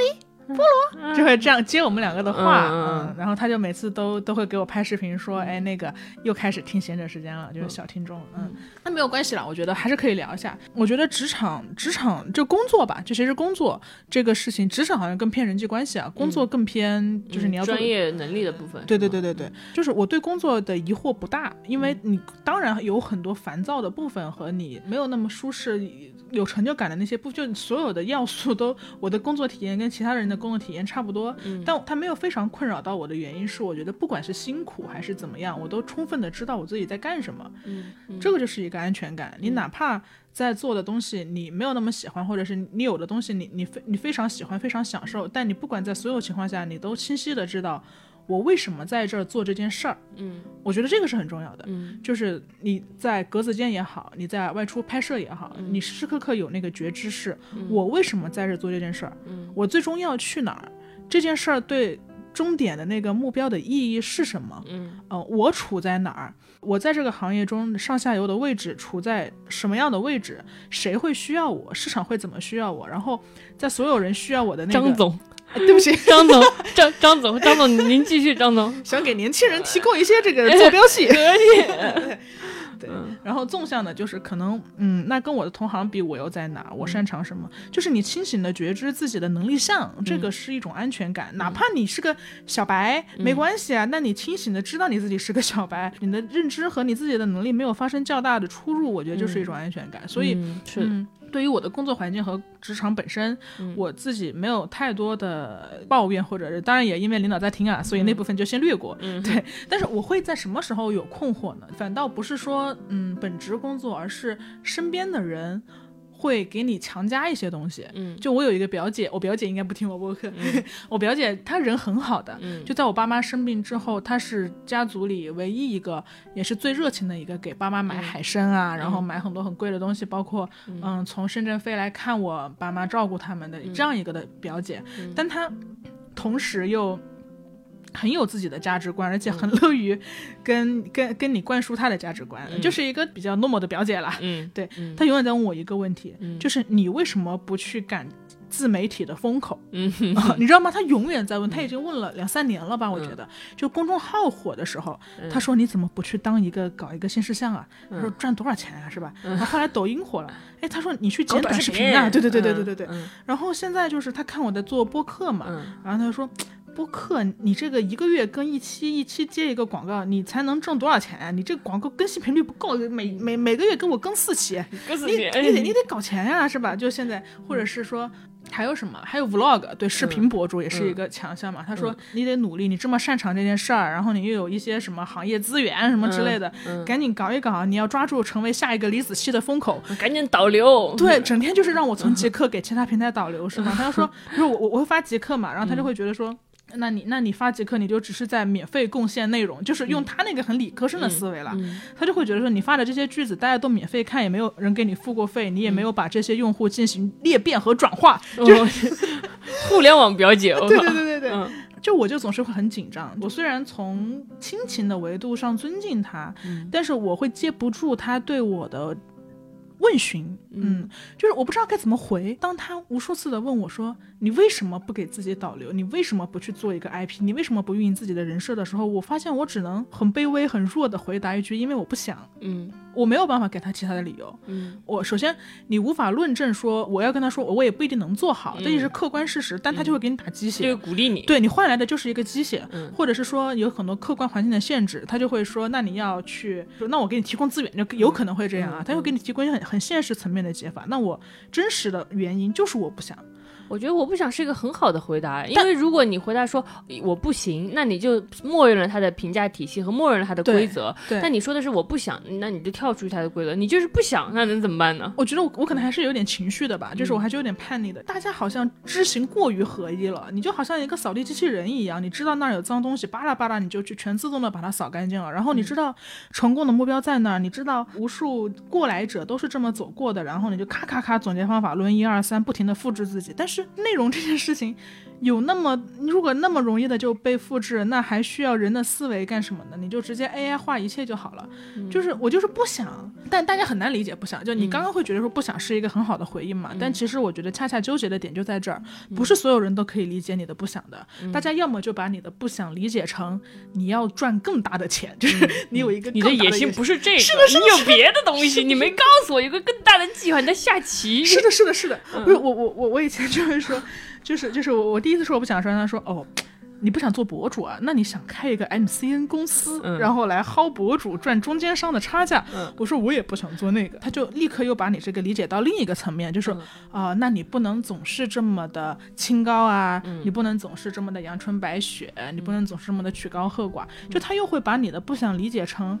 梨。菠萝就会这样接我们两个的话，嗯，然后他就每次都都会给我拍视频说，哎，那个又开始听闲者时间了，就是小听众，嗯，那没有关系了，我觉得还是可以聊一下。我觉得职场职场就工作吧，就其实工作这个事情，职场好像更偏人际关系啊，工作更偏就是你要专业能力的部分。对对对对对，就是我对工作的疑惑不大，因为你当然有很多烦躁的部分和你没有那么舒适。有成就感的那些不就所有的要素都我的工作体验跟其他人的工作体验差不多，但他没有非常困扰到我的原因是，我觉得不管是辛苦还是怎么样，我都充分的知道我自己在干什么，嗯，这个就是一个安全感。你哪怕在做的东西你没有那么喜欢，或者是你有的东西你你非你非常喜欢非常享受，但你不管在所有情况下你都清晰的知道。我为什么在这儿做这件事儿？嗯，我觉得这个是很重要的。嗯，就是你在格子间也好，你在外出拍摄也好，你时时刻刻有那个觉知，是我为什么在这做这件事儿？嗯，我最终要去哪儿？这件事儿对终点的那个目标的意义是什么？嗯，呃，我处在哪儿？我在这个行业中上下游的位置处在什么样的位置？谁会需要我？市场会怎么需要我？然后在所有人需要我的那个张总。对不起，张总，张张总，张总，您继续，张总想给年轻人提供一些这个坐标系，可以。对，然后纵向的，就是可能，嗯，那跟我的同行比，我又在哪？我擅长什么？就是你清醒的觉知自己的能力项，这个是一种安全感。哪怕你是个小白，没关系啊。那你清醒的知道你自己是个小白，你的认知和你自己的能力没有发生较大的出入，我觉得就是一种安全感。所以是。对于我的工作环境和职场本身，我自己没有太多的抱怨，或者是当然也因为领导在听啊，所以那部分就先略过。对，但是我会在什么时候有困惑呢？反倒不是说嗯本职工作，而是身边的人。会给你强加一些东西，嗯，就我有一个表姐，我表姐应该不听我播客，我表姐她人很好的，嗯，就在我爸妈生病之后，她是家族里唯一一个，也是最热情的一个，给爸妈买海参啊，然后买很多很贵的东西，包括嗯。从深圳飞来看我爸妈照顾他们的这样一个的表姐，但她同时又。很有自己的价值观，而且很乐于跟跟跟你灌输他的价值观，就是一个比较 normal 的表姐了。嗯，对，他永远在问我一个问题，就是你为什么不去赶自媒体的风口？嗯，你知道吗？他永远在问，他已经问了两三年了吧？我觉得，就公众号火的时候，他说你怎么不去当一个搞一个新事项啊？他说赚多少钱啊？是吧？然后后来抖音火了，哎，他说你去剪短视频啊？对对对对对对对。然后现在就是他看我在做播客嘛，然后他就说。播客，你这个一个月更一期，一期接一个广告，你才能挣多少钱啊？你这广告更新频率不够，每每每个月跟我更四期，你更四期你得 你得搞钱呀、是吧？就现在，或者是说。还有什么？还有 vlog，对，视频博主也是一个强项嘛。他说你得努力，你这么擅长这件事儿，然后你又有一些什么行业资源什么之类的，嗯赶紧搞一搞。你要抓住成为下一个李子柒的风口。赶紧导流。对，整天就是让我从极客给其他平台导流，是吗？他就说，就是我我我会发极客嘛，然后他就会觉得说。那你那你发极客，你就只是在免费贡献内容，就是用他那个很理科生的思维了，他就会觉得说你发的这些句子大家都免费看，也没有人给你付过费，你也没有把这些用户进行裂变和转化，就是 互联网表姐，对对对对对，嗯。就我就总是会很紧张。我虽然从亲情的维度上尊敬他，嗯。但是我会接不住他对我的问询。嗯，就是我不知道该怎么回。当他无数次的问我说：“你为什么不给自己导流？你为什么不去做一个 IP？你为什么不运营自己的人设？”的时候，我发现我只能很卑微、很弱的回答一句：“因为我不想。”嗯我没有办法给他其他的理由。嗯我首先你无法论证说我要跟他说，我也不一定能做好，这也是客观事实，但他就会给你打鸡血。就鼓励你。对你换来的就是一个鸡血，嗯或者是说有很多客观环境的限制，他就会说，那你要去，那我给你提供资源，就有可能会这样啊，嗯他会给你提供一些很很现实层面的解法。那我真实的原因就是我不想，我觉得我不想是一个很好的回答，因为如果你回答说我不行，那你就默认了他的评价体系和默认了他的规则。对但你说的是我不想，那你就跳出他的规则，你就是不想，那能怎么办呢？我觉得我我可能还是有点情绪的嗯吧，就是我还是有点叛逆的。大家好像知行过于合一了，你就好像一个扫地机器人一样，你知道那儿有脏东西，巴拉巴拉你就去全自动的把它扫干净了。然后你知道成功的目标在那儿，你知道无数过来者都是这么走过的，然后你就咔咔咔总结方法论一二三，不停的复制自己。但是是内容这件事情。有那么，如果那么容易的就被复制，那还需要人的思维干什么呢？你就直接 AI 化一切就好了。就是我就是不想，但大家很难理解不想。就你刚刚会觉得说不想是一个很好的回应嘛？但其实我觉得恰恰纠结的点就在这儿，不是所有人都可以理解你的不想的。大家要么就把你的不想理解成你要赚更大的钱，就是你有一个你的野心不是这个，是的是的你有别的东西，你没告诉我有个更大的计划，你在下棋。是的，是的，是的，不是我我我我以前就会说，就是就是我我第一次说我不想说，他说哦。你不想做博主啊？那你想开一个 MCN 公司，嗯然后来薅博主赚中间商的差价？嗯我说我也不想做那个，他就立刻又把你这个理解到另一个层面，就说啊、那你不能总是这么的清高啊，嗯你不能总是这么的阳春白雪，你不能总是这么的曲高和寡，就他又会把你的不想理解成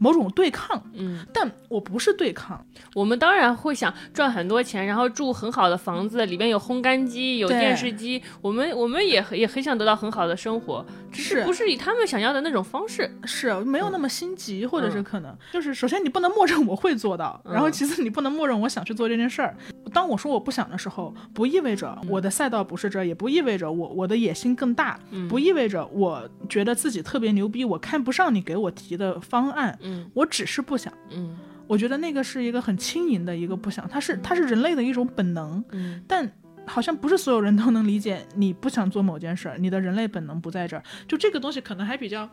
某种对抗，嗯，但我不是对抗，我们当然会想赚很多钱，然后住很好的房子，里面有烘干机、有电视机，我们我们也也很想得到很好的生活，只是。是不是以他们想要的那种方式。是没有那么心急，或者是嗯。可能就是首先你不能默认我会做到，然后嗯。其次你不能默认我想去做这件事儿。当我说我不想的时候，不意味着我的赛道不是这儿，也不意味着我我的野心更大，不意味着我觉得自己特别牛逼，我看不上你给我提的方案，嗯我只是不想。嗯。我觉得那个是一个很轻盈的一个不想，它是它是人类的一种本能，嗯。但好像不是所有人都能理解你不想做某件事儿，你的人类本能不在这儿。就这个东西可能还比较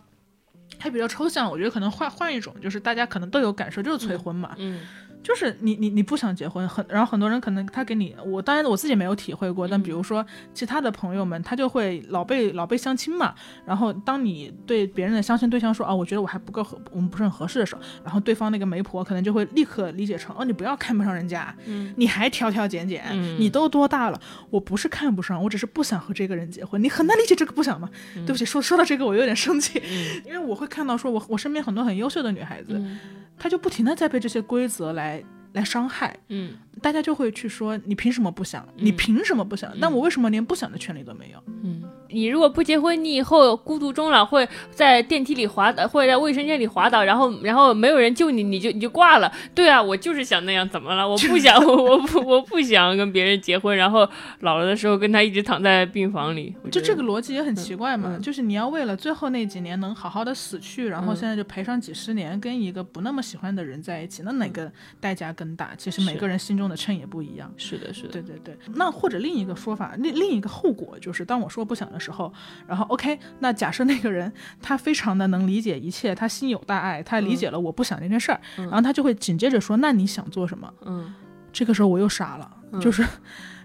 还比较抽象，我觉得可能换换一种，就是大家可能都有感受，就是催婚嘛，嗯就是你你你不想结婚，很然后很多人可能他给你，我当然我自己没有体会过，但比如说其他的朋友们，他就会老被老被相亲嘛，然后当你对别人的相亲对象说啊，我觉得我还不够合，我们不是很合适的时候，然后对方那个媒婆可能就会立刻理解成哦，你不要看不上人家，嗯你还挑挑拣拣，嗯你都多大了？我不是看不上，我只是不想和这个人结婚。你很难理解这个不想吗？对不起，说说到这个我有点生气，嗯 因为我会看到说我我身边很多很优秀的女孩子，嗯她就不停的在被这些规则来来伤害。嗯大家就会去说你凭什么不想？你凭什么不想？那我为什么连不想的权利都没有？嗯，你如果不结婚，你以后孤独终老，会在电梯里滑倒，会在卫生间里滑倒，然后然后没有人救你，你就你就挂了。对啊，我就是想那样，怎么了？我不想，我 我不我不想跟别人结婚，然后老了的时候跟他一直躺在病房里。就这个逻辑也很奇怪嘛，嗯就是你要为了最后那几年能好好的死去，然后现在就赔上几十年跟一个不那么喜欢的人在一起，那哪个代价更大？其实每个人心中的秤也不一样。是的，是的，对对对，那或者另一个说法，另另一个后果就是，当我说不想的时候，然后 OK，那假设那个人他非常的能理解一切，他心有大爱，他理解了我不想这件事儿，然后他就会紧接着说，那你想做什么？嗯。这个时候我又傻了，就是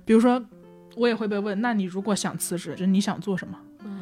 比如说我也会被问，那你如果想辞职，就是你想做什么？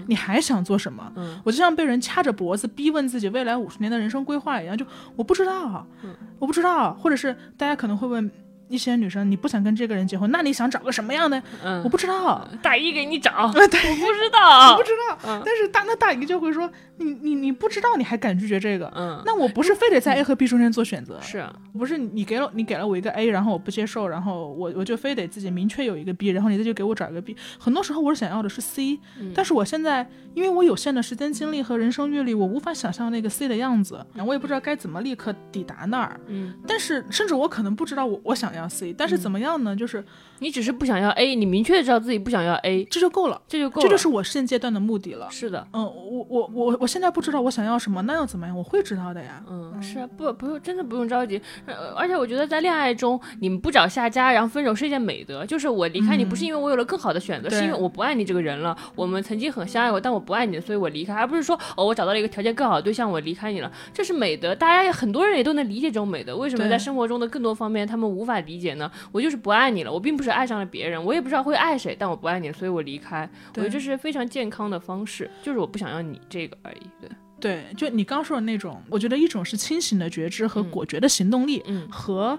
你还想做什么？嗯。我就像被人掐着脖子逼问自己未来五十年的人生规划一样，就我不知道，嗯。我不知道，或者是大家可能会问一些女生，你不想跟这个人结婚，那你想找个什么样的？嗯，我不知道，大姨给你找，我不知道，我不知道。嗯。但是大那大姨就会说，你你你不知道，你还敢拒绝这个？嗯，那我不是非得在 A 和 B 中间做选择，是。啊，不是你给了你给了我一个 A，然后我不接受，然后我我就非得自己明确有一个 B，然后你再去给我找一个 B。很多时候我想要的是 C，、嗯。但是我现在因为我有限的时间精力和人生阅历，我无法想象那个 C 的样子，我也不知道该怎么立刻抵达那儿。嗯，但是甚至我可能不知道我我想要 C，但是怎么样呢？就是你只是不想要 A，你明确的知道自己不想要 A，这就够了，这就够了，这就是我现阶段的目的了。是的。嗯，我我我我现在不知道我想要什么，那又怎么样？我会知道的呀。嗯，是啊，不不用，真的不用着急。呃，而且我觉得在恋爱中，你们不找下家，然后分手是一件美德。就是我离开你，不是因为我有了更好的选择，对是因为我不爱你这个人了。我们曾经很相爱过，但我不爱你，所以我离开，而不是说哦，我找到了一个条件更好的对象，我离开你了。这是美德，大家也很多人也都能理解这种美德。为什么在生活中的更多方面他们无法理解呢？我就是不爱你了，我并不是爱上了别人，我也不知道会爱谁，但我不爱你，所以我离开。我觉得这是非常健康的方式，就是我不想要你这个而已。对，对，就你刚说的那种，我觉得一种是清醒的觉知和嗯果决的行动力，嗯和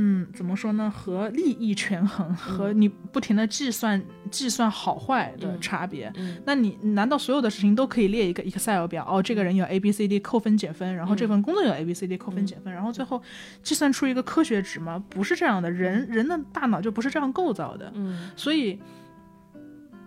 嗯怎么说呢？和利益权衡和你不停的计算计算好坏的嗯差别。嗯那你难道所有的事情都可以列一个 Excel 表？哦，这个人有 A B C D 扣分减分，然后这嗯份工作有 A B C D 扣分减分，然后最后计算出一个科学值吗？不是这样的，人人的大脑就不是这样构造的。嗯所以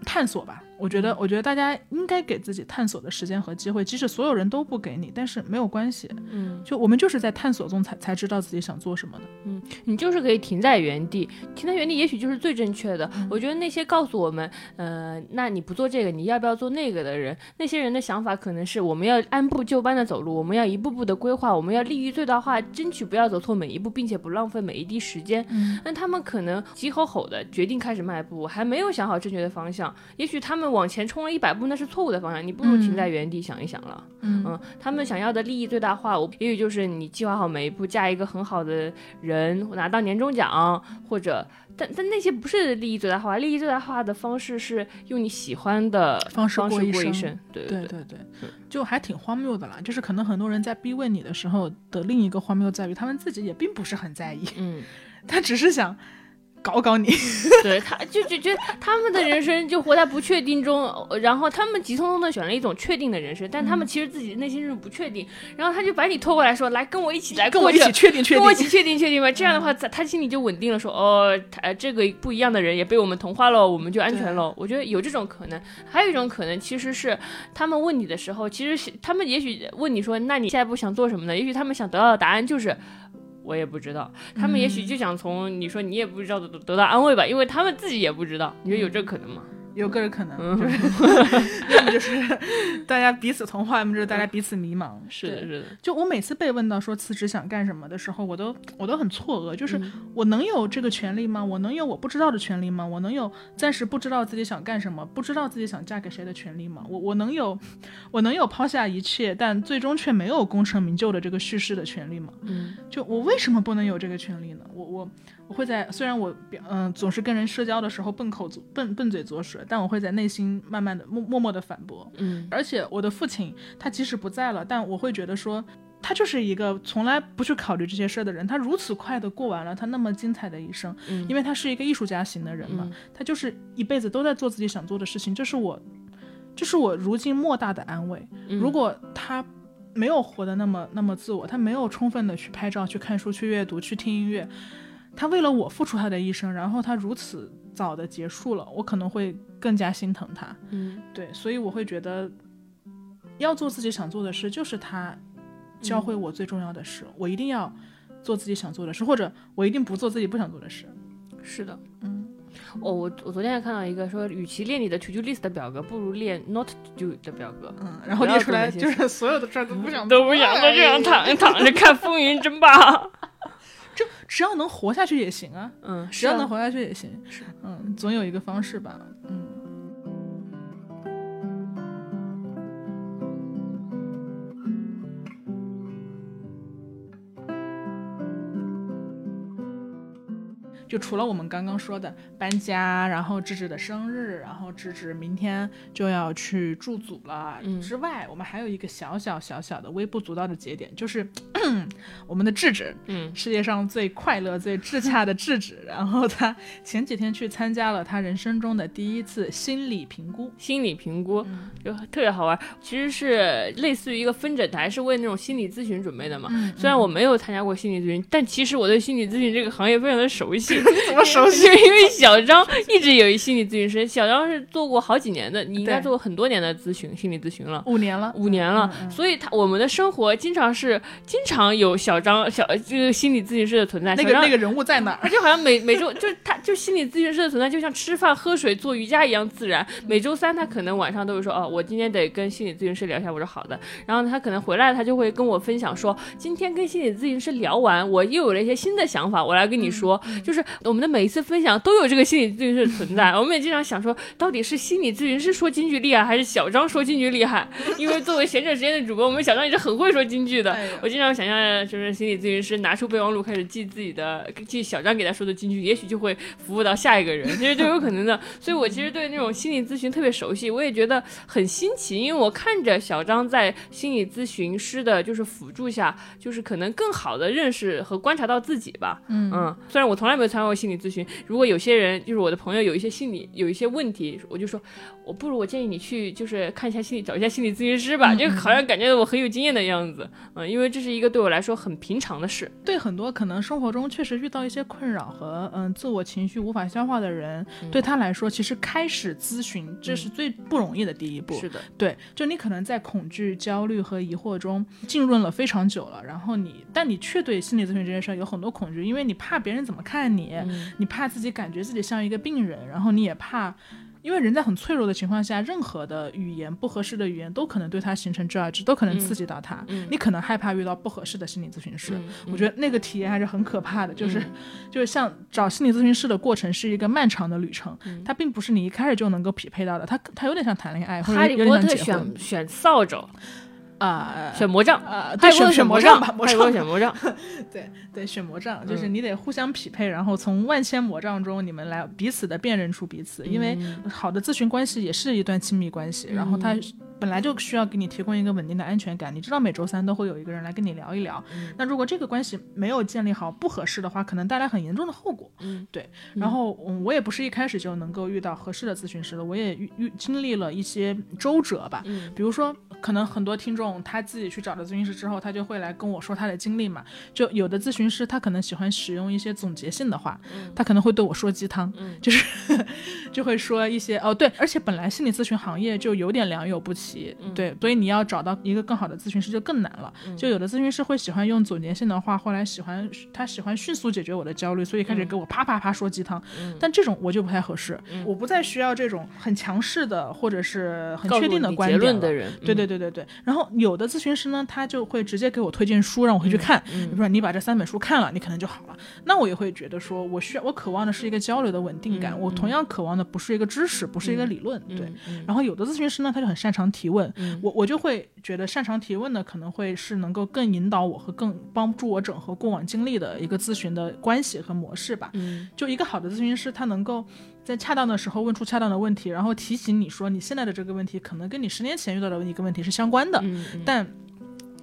探索吧，我觉得，我觉得大家应该给自己探索的时间和机会，即使所有人都不给你，但是没有关系，嗯。就我们就是在探索中才才知道自己想做什么的。嗯你就是可以停在原地，停在原地也许就是最正确的。我觉得那些告诉我们，呃，那你不做这个，你要不要做那个的人，那些人的想法可能是我们要按部就班的走路，我们要一步步的规划，我们要利益最大化，争取不要走错每一步，并且不浪费每一滴时间。嗯那他们可能急吼吼的决定开始迈步，还没有想好正确的方向，也许他们往前冲了一百步，那是错误的方向，你不如停在原地想一想了。嗯嗯，他们想要的利益最大化，我也许就是你计划好每一步，嫁一个很好的人，拿到年终奖，或者，但但那些不是利益最大化，利益最大化的方式是用你喜欢的方式过一生对对，对对，就还挺荒谬的啦。就是可能很多人在逼问你的时候的另一个荒谬在于，他们自己也并不是很在意，嗯，他只是想搞搞你。对，他就就觉得他们的人生就活在不确定中，呃然后他们急匆匆的选了一种确定的人生，但他嗯们其实自己内心是不确定，然后他就把你拖过来说，来跟我一起来跟我一起确定确定。跟我一起确定确定吧，这样的话，他他心里就稳定了说，哦，他呃这个不一样的人也被我们同化了，我们就安全了。我觉得有这种可能，还有一种可能，其实是他们问你的时候，其实是他们也许问你说，那你下一步想做什么呢？也许他们想得到的答案就是。我也不知道，他们也许就想从你说你也不知道得得到安慰吧，因为他们自己也不知道。你说有这可能吗？有个人可能嗯就是，要么就是 大家彼此同化，要么就是大家彼此迷茫。是的，是的，就我每次被问到说辞职想干什么的时候，我都我都很错愕，就是嗯我能有这个权利吗？我能有我不知道的权利吗？我能有暂时不知道自己想干什么，不知道自己想嫁给谁的权利吗？我我能有我能有抛下一切，但最终却没有功成名就的这个叙事的权利吗？嗯就我为什么不能有这个权利呢？我我我会在虽然我表嗯、总是跟人社交的时候笨口笨笨嘴拙舌，但我会在内心慢慢的默默默的反驳。嗯而且我的父亲他即使不在了，但我会觉得说，他就是一个从来不去考虑这些事儿的人，他如此快的过完了他那么精彩的一生，嗯因为他是一个艺术家型的人嘛，嗯他就是一辈子都在做自己想做的事情，这是我，这是我如今莫大的安慰。嗯如果他没有活得那么那么自我，他没有充分的去拍照、去看书、去阅读、去听音乐，他为了我付出他的一生，然后他如此早的结束了，我可能会更加心疼他。嗯对，所以我会觉得，要做自己想做的事，就是他教会我最重要的事。我一定要做自己想做的事，或者我一定不做自己不想做的事。是的，嗯，哦，我我昨天还看到一个说，与其练你的 to do list 的表格，不如练 not to do 的表格。嗯，然后列出来就是所有的事儿都不想 都不想就这样躺 躺着看风云争霸。就只要能活下去也行啊，嗯，只要能活下去也行。是嗯，总有一个方式吧。嗯。就除了我们刚刚说的搬家，然后芝芝的生日，然后芝芝明天就要去驻组了之外，我们还有一个小小小小的微不足道的节点，就是 我们的智智，嗯，世界上最快乐、最自洽 的智智，然后他前几天去参加了他人生中的第一次心理评估，心理评估就特别好玩，其实是类似于一个分诊台，是为那种心理咨询准备的嘛。虽然我没有参加过心理咨询，但其实我对心理咨询这个行业非常的熟悉。怎么熟悉？因为小张一直有一心理咨询师，小张是做过好几年的，你应该做过很多年的咨询，心理咨询了，五年了，五年了。所以他我们的生活经常是经常有小张小就是心理咨询师的存在。那个那个人物在哪？他就好像每每周就他就心理咨询师的存在，就像吃饭喝水做瑜伽一样自然。每周三他可能晚上都会说哦，我今天得跟心理咨询师聊一下。我说好的。然后他可能回来，他就会跟我分享说，今天跟心理咨询师聊完，我又有了一些新的想法，我来跟你说，就是我们的每一次分享都有这个心理咨询师的存在。我们也经常想说，到底是心理咨询师说京剧厉害，还是小张说京剧厉害？因为作为闲着时间的主播，我们小张也是很会说京剧的。我经常想象，就是心理咨询师拿出备忘录开始记自己的，记小张给他说的京剧，也许就会服务到下一个人，其实就有可能的。所以我其实对那种心理咨询特别熟悉，我也觉得很新奇，因为我看着小张在心理咨询师的就是辅助下，就是可能更好的认识和观察到自己吧。嗯嗯，虽然我从来没有参加过心理咨询，如果有些人就是我的朋友有一些心理有一些问题，我就说，我不如我建议你去就是看一下心理找一下心理咨询师吧，就好像感觉我很有经验的样子。嗯，因为这是一个对我来说很平常的事。对很多可能生活中确实遇到一些困扰和嗯自我情绪无法消化的人，对他来说，其实开始咨询这是最不容易的第一步。是的，对，就你可能在恐惧、焦虑和疑惑中浸润了非常久了，然后你，但你却对心理咨询这件事有很多恐惧，因为你怕别人怎么看你，你怕自己感觉自己像一个病人，然后你也怕。因为人在很脆弱的情况下，任何的语言不合适的语言都可能对他形成 judge，都可能刺激到他。你可能害怕遇到不合适的心理咨询师，我觉得那个体验还是很可怕的。就是，就是像找心理咨询师的过程是一个漫长的旅程，它并不是你一开始就能够匹配到的。它它有点像谈恋爱，或者有点像结婚。选选扫帚。啊，选魔杖啊，对，选选魔杖吧，魔杖，选魔杖，对对，选魔杖，就是你得互相匹配，然后从万千魔杖中，你们来彼此的辨认出彼此，因为好的咨询关系也是一段亲密关系，然后他。本来就需要给你提供一个稳定的安全感，你知道每周三都会有一个人来跟你聊一聊。那如果这个关系没有建立好，不合适的话，可能带来很严重的后果。嗯，对。然后我也不是一开始就能够遇到合适的咨询师的，我也遇遇经历了一些周折吧。嗯，比如说，可能很多听众他自己去找了咨询师之后，他就会来跟我说他的经历嘛。就有的咨询师他可能喜欢使用一些总结性的话，他可能会对我说鸡汤，就是 就会说一些哦对，而且本来心理咨询行业就有点良莠不齐。对，所以你要找到一个更好的咨询师就更难了。就有的咨询师会喜欢用总结性的话，后来喜欢他喜欢迅速解决我的焦虑，所以开始给我啪啪啪说鸡汤。但这种我就不太合适，我不再需要这种很强势的或者是很确定的观点的人。对对对对对。然后有的咨询师呢，他就会直接给我推荐书让我回去看。比如说你把这三本书看了，你可能就好了。那我也会觉得说，我需要我渴望的是一个交流的稳定感。我同样渴望的不是一个知识，不是一个理论。对。然后有的咨询师呢，他就很擅长提问。我我就会觉得擅长提问的可能会是能够更引导我和更帮助我整合过往经历的一个咨询的关系和模式吧。嗯，就一个好的咨询师，他能够在恰当的时候问出恰当的问题，然后提醒你说你现在的这个问题可能跟你十年前遇到的一个问题是相关的。嗯，但。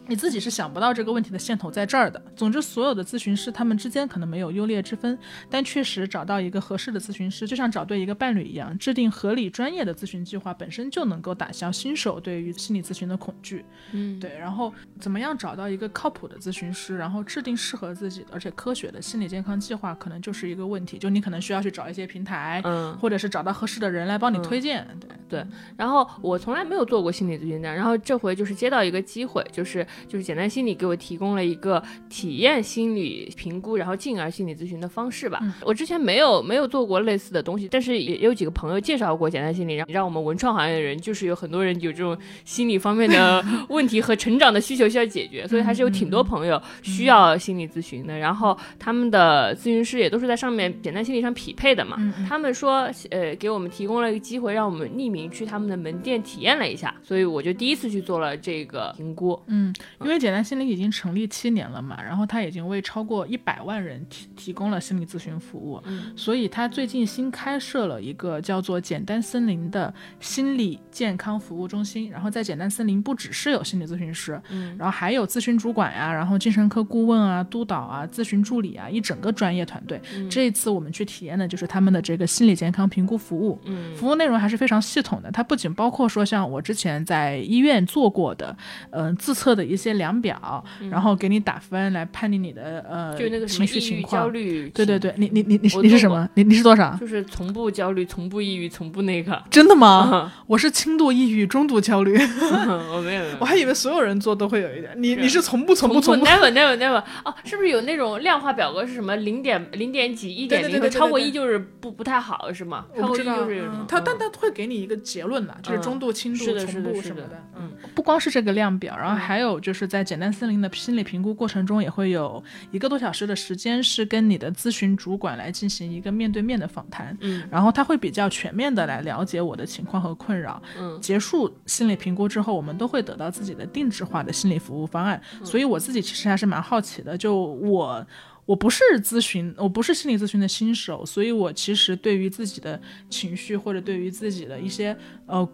你自己是想不到这个问题的线头在这儿的。总之，所有的咨询师他们之间可能没有优劣之分，但确实找到一个合适的咨询师，就像找对一个伴侣一样，制定合理专业的咨询计划本身就能够打消新手对于心理咨询的恐惧。嗯，对。然后，怎么样找到一个靠谱的咨询师，然后制定适合自己的而且科学的心理健康计划，可能就是一个问题。就你可能需要去找一些平台，嗯，或者是找到合适的人来帮你推荐。对对。然后我从来没有做过心理咨询的，然后这回就是接到一个机会，就是就是简单心理。给我提供了一个体验心理评估，然后进而心理咨询的方式吧。我之前没有没有做过类似的东西，但是也有几个朋友介绍过简单心理，让让我们文创行业的人，就是有很多人有这种心理方面的 问题和成长的需求需要解决，所以还是有挺多朋友需要心理咨询的。然后他们的咨询师也都是在上面简单心理上匹配的嘛。他们说，呃，给我们提供了一个机会，让我们匿名去他们的门店体验了一下，所以我就第一次去做了这个评估。嗯，因为简单心理已经成立七年了嘛，然后他已经为超过一百万人提提供了心理咨询服务，嗯所以他最近新开设了一个叫做简单森林的心理健康服务中心。然后在简单森林不只是有心理咨询师，嗯然后还有咨询主管呀，然后精神科顾问啊、督导啊、咨询助理啊，一整个专业团队。嗯这一次我们去体验的就是他们的这个心理健康评估服务。嗯服务内容还是非常系统的，它不仅包括说像我之前在医院做过的，嗯、自测的一些量表，然后给你打分来判定你的呃嗯就那个什么情况。焦虑，对对对，你你你你你是什么？你你是多少？就是从不焦虑，从不抑郁，从不那个。真的吗？我是轻度抑郁、中度焦虑，我没有，我还以为所有人做都会有一点。你是你是从不从不从从不？never never never 哦，是不是有那种量化表格是什么零点零点几、一点零和对对对对对超过一就是不不太好是吗？超过一就是有什么嗯，他但嗯他会给你一个结论的，就是嗯中度、轻度、是的从不什么的。嗯，不光是这个量表，然后嗯还有就是在简单森林的心理评估过程中，也会有一个多小时的时间是跟你的咨询主管来进行一个面对面的访谈。嗯然后他会比较全面的来了解我的情况和困扰。嗯结束心理评估之后，我们都会得到自己的定制化的心理服务方案。嗯所以我自己其实还是蛮好奇的，就我。我不是咨询，我不是心理咨询的新手，所以我其实对于自己的情绪或者对于自己的一些呃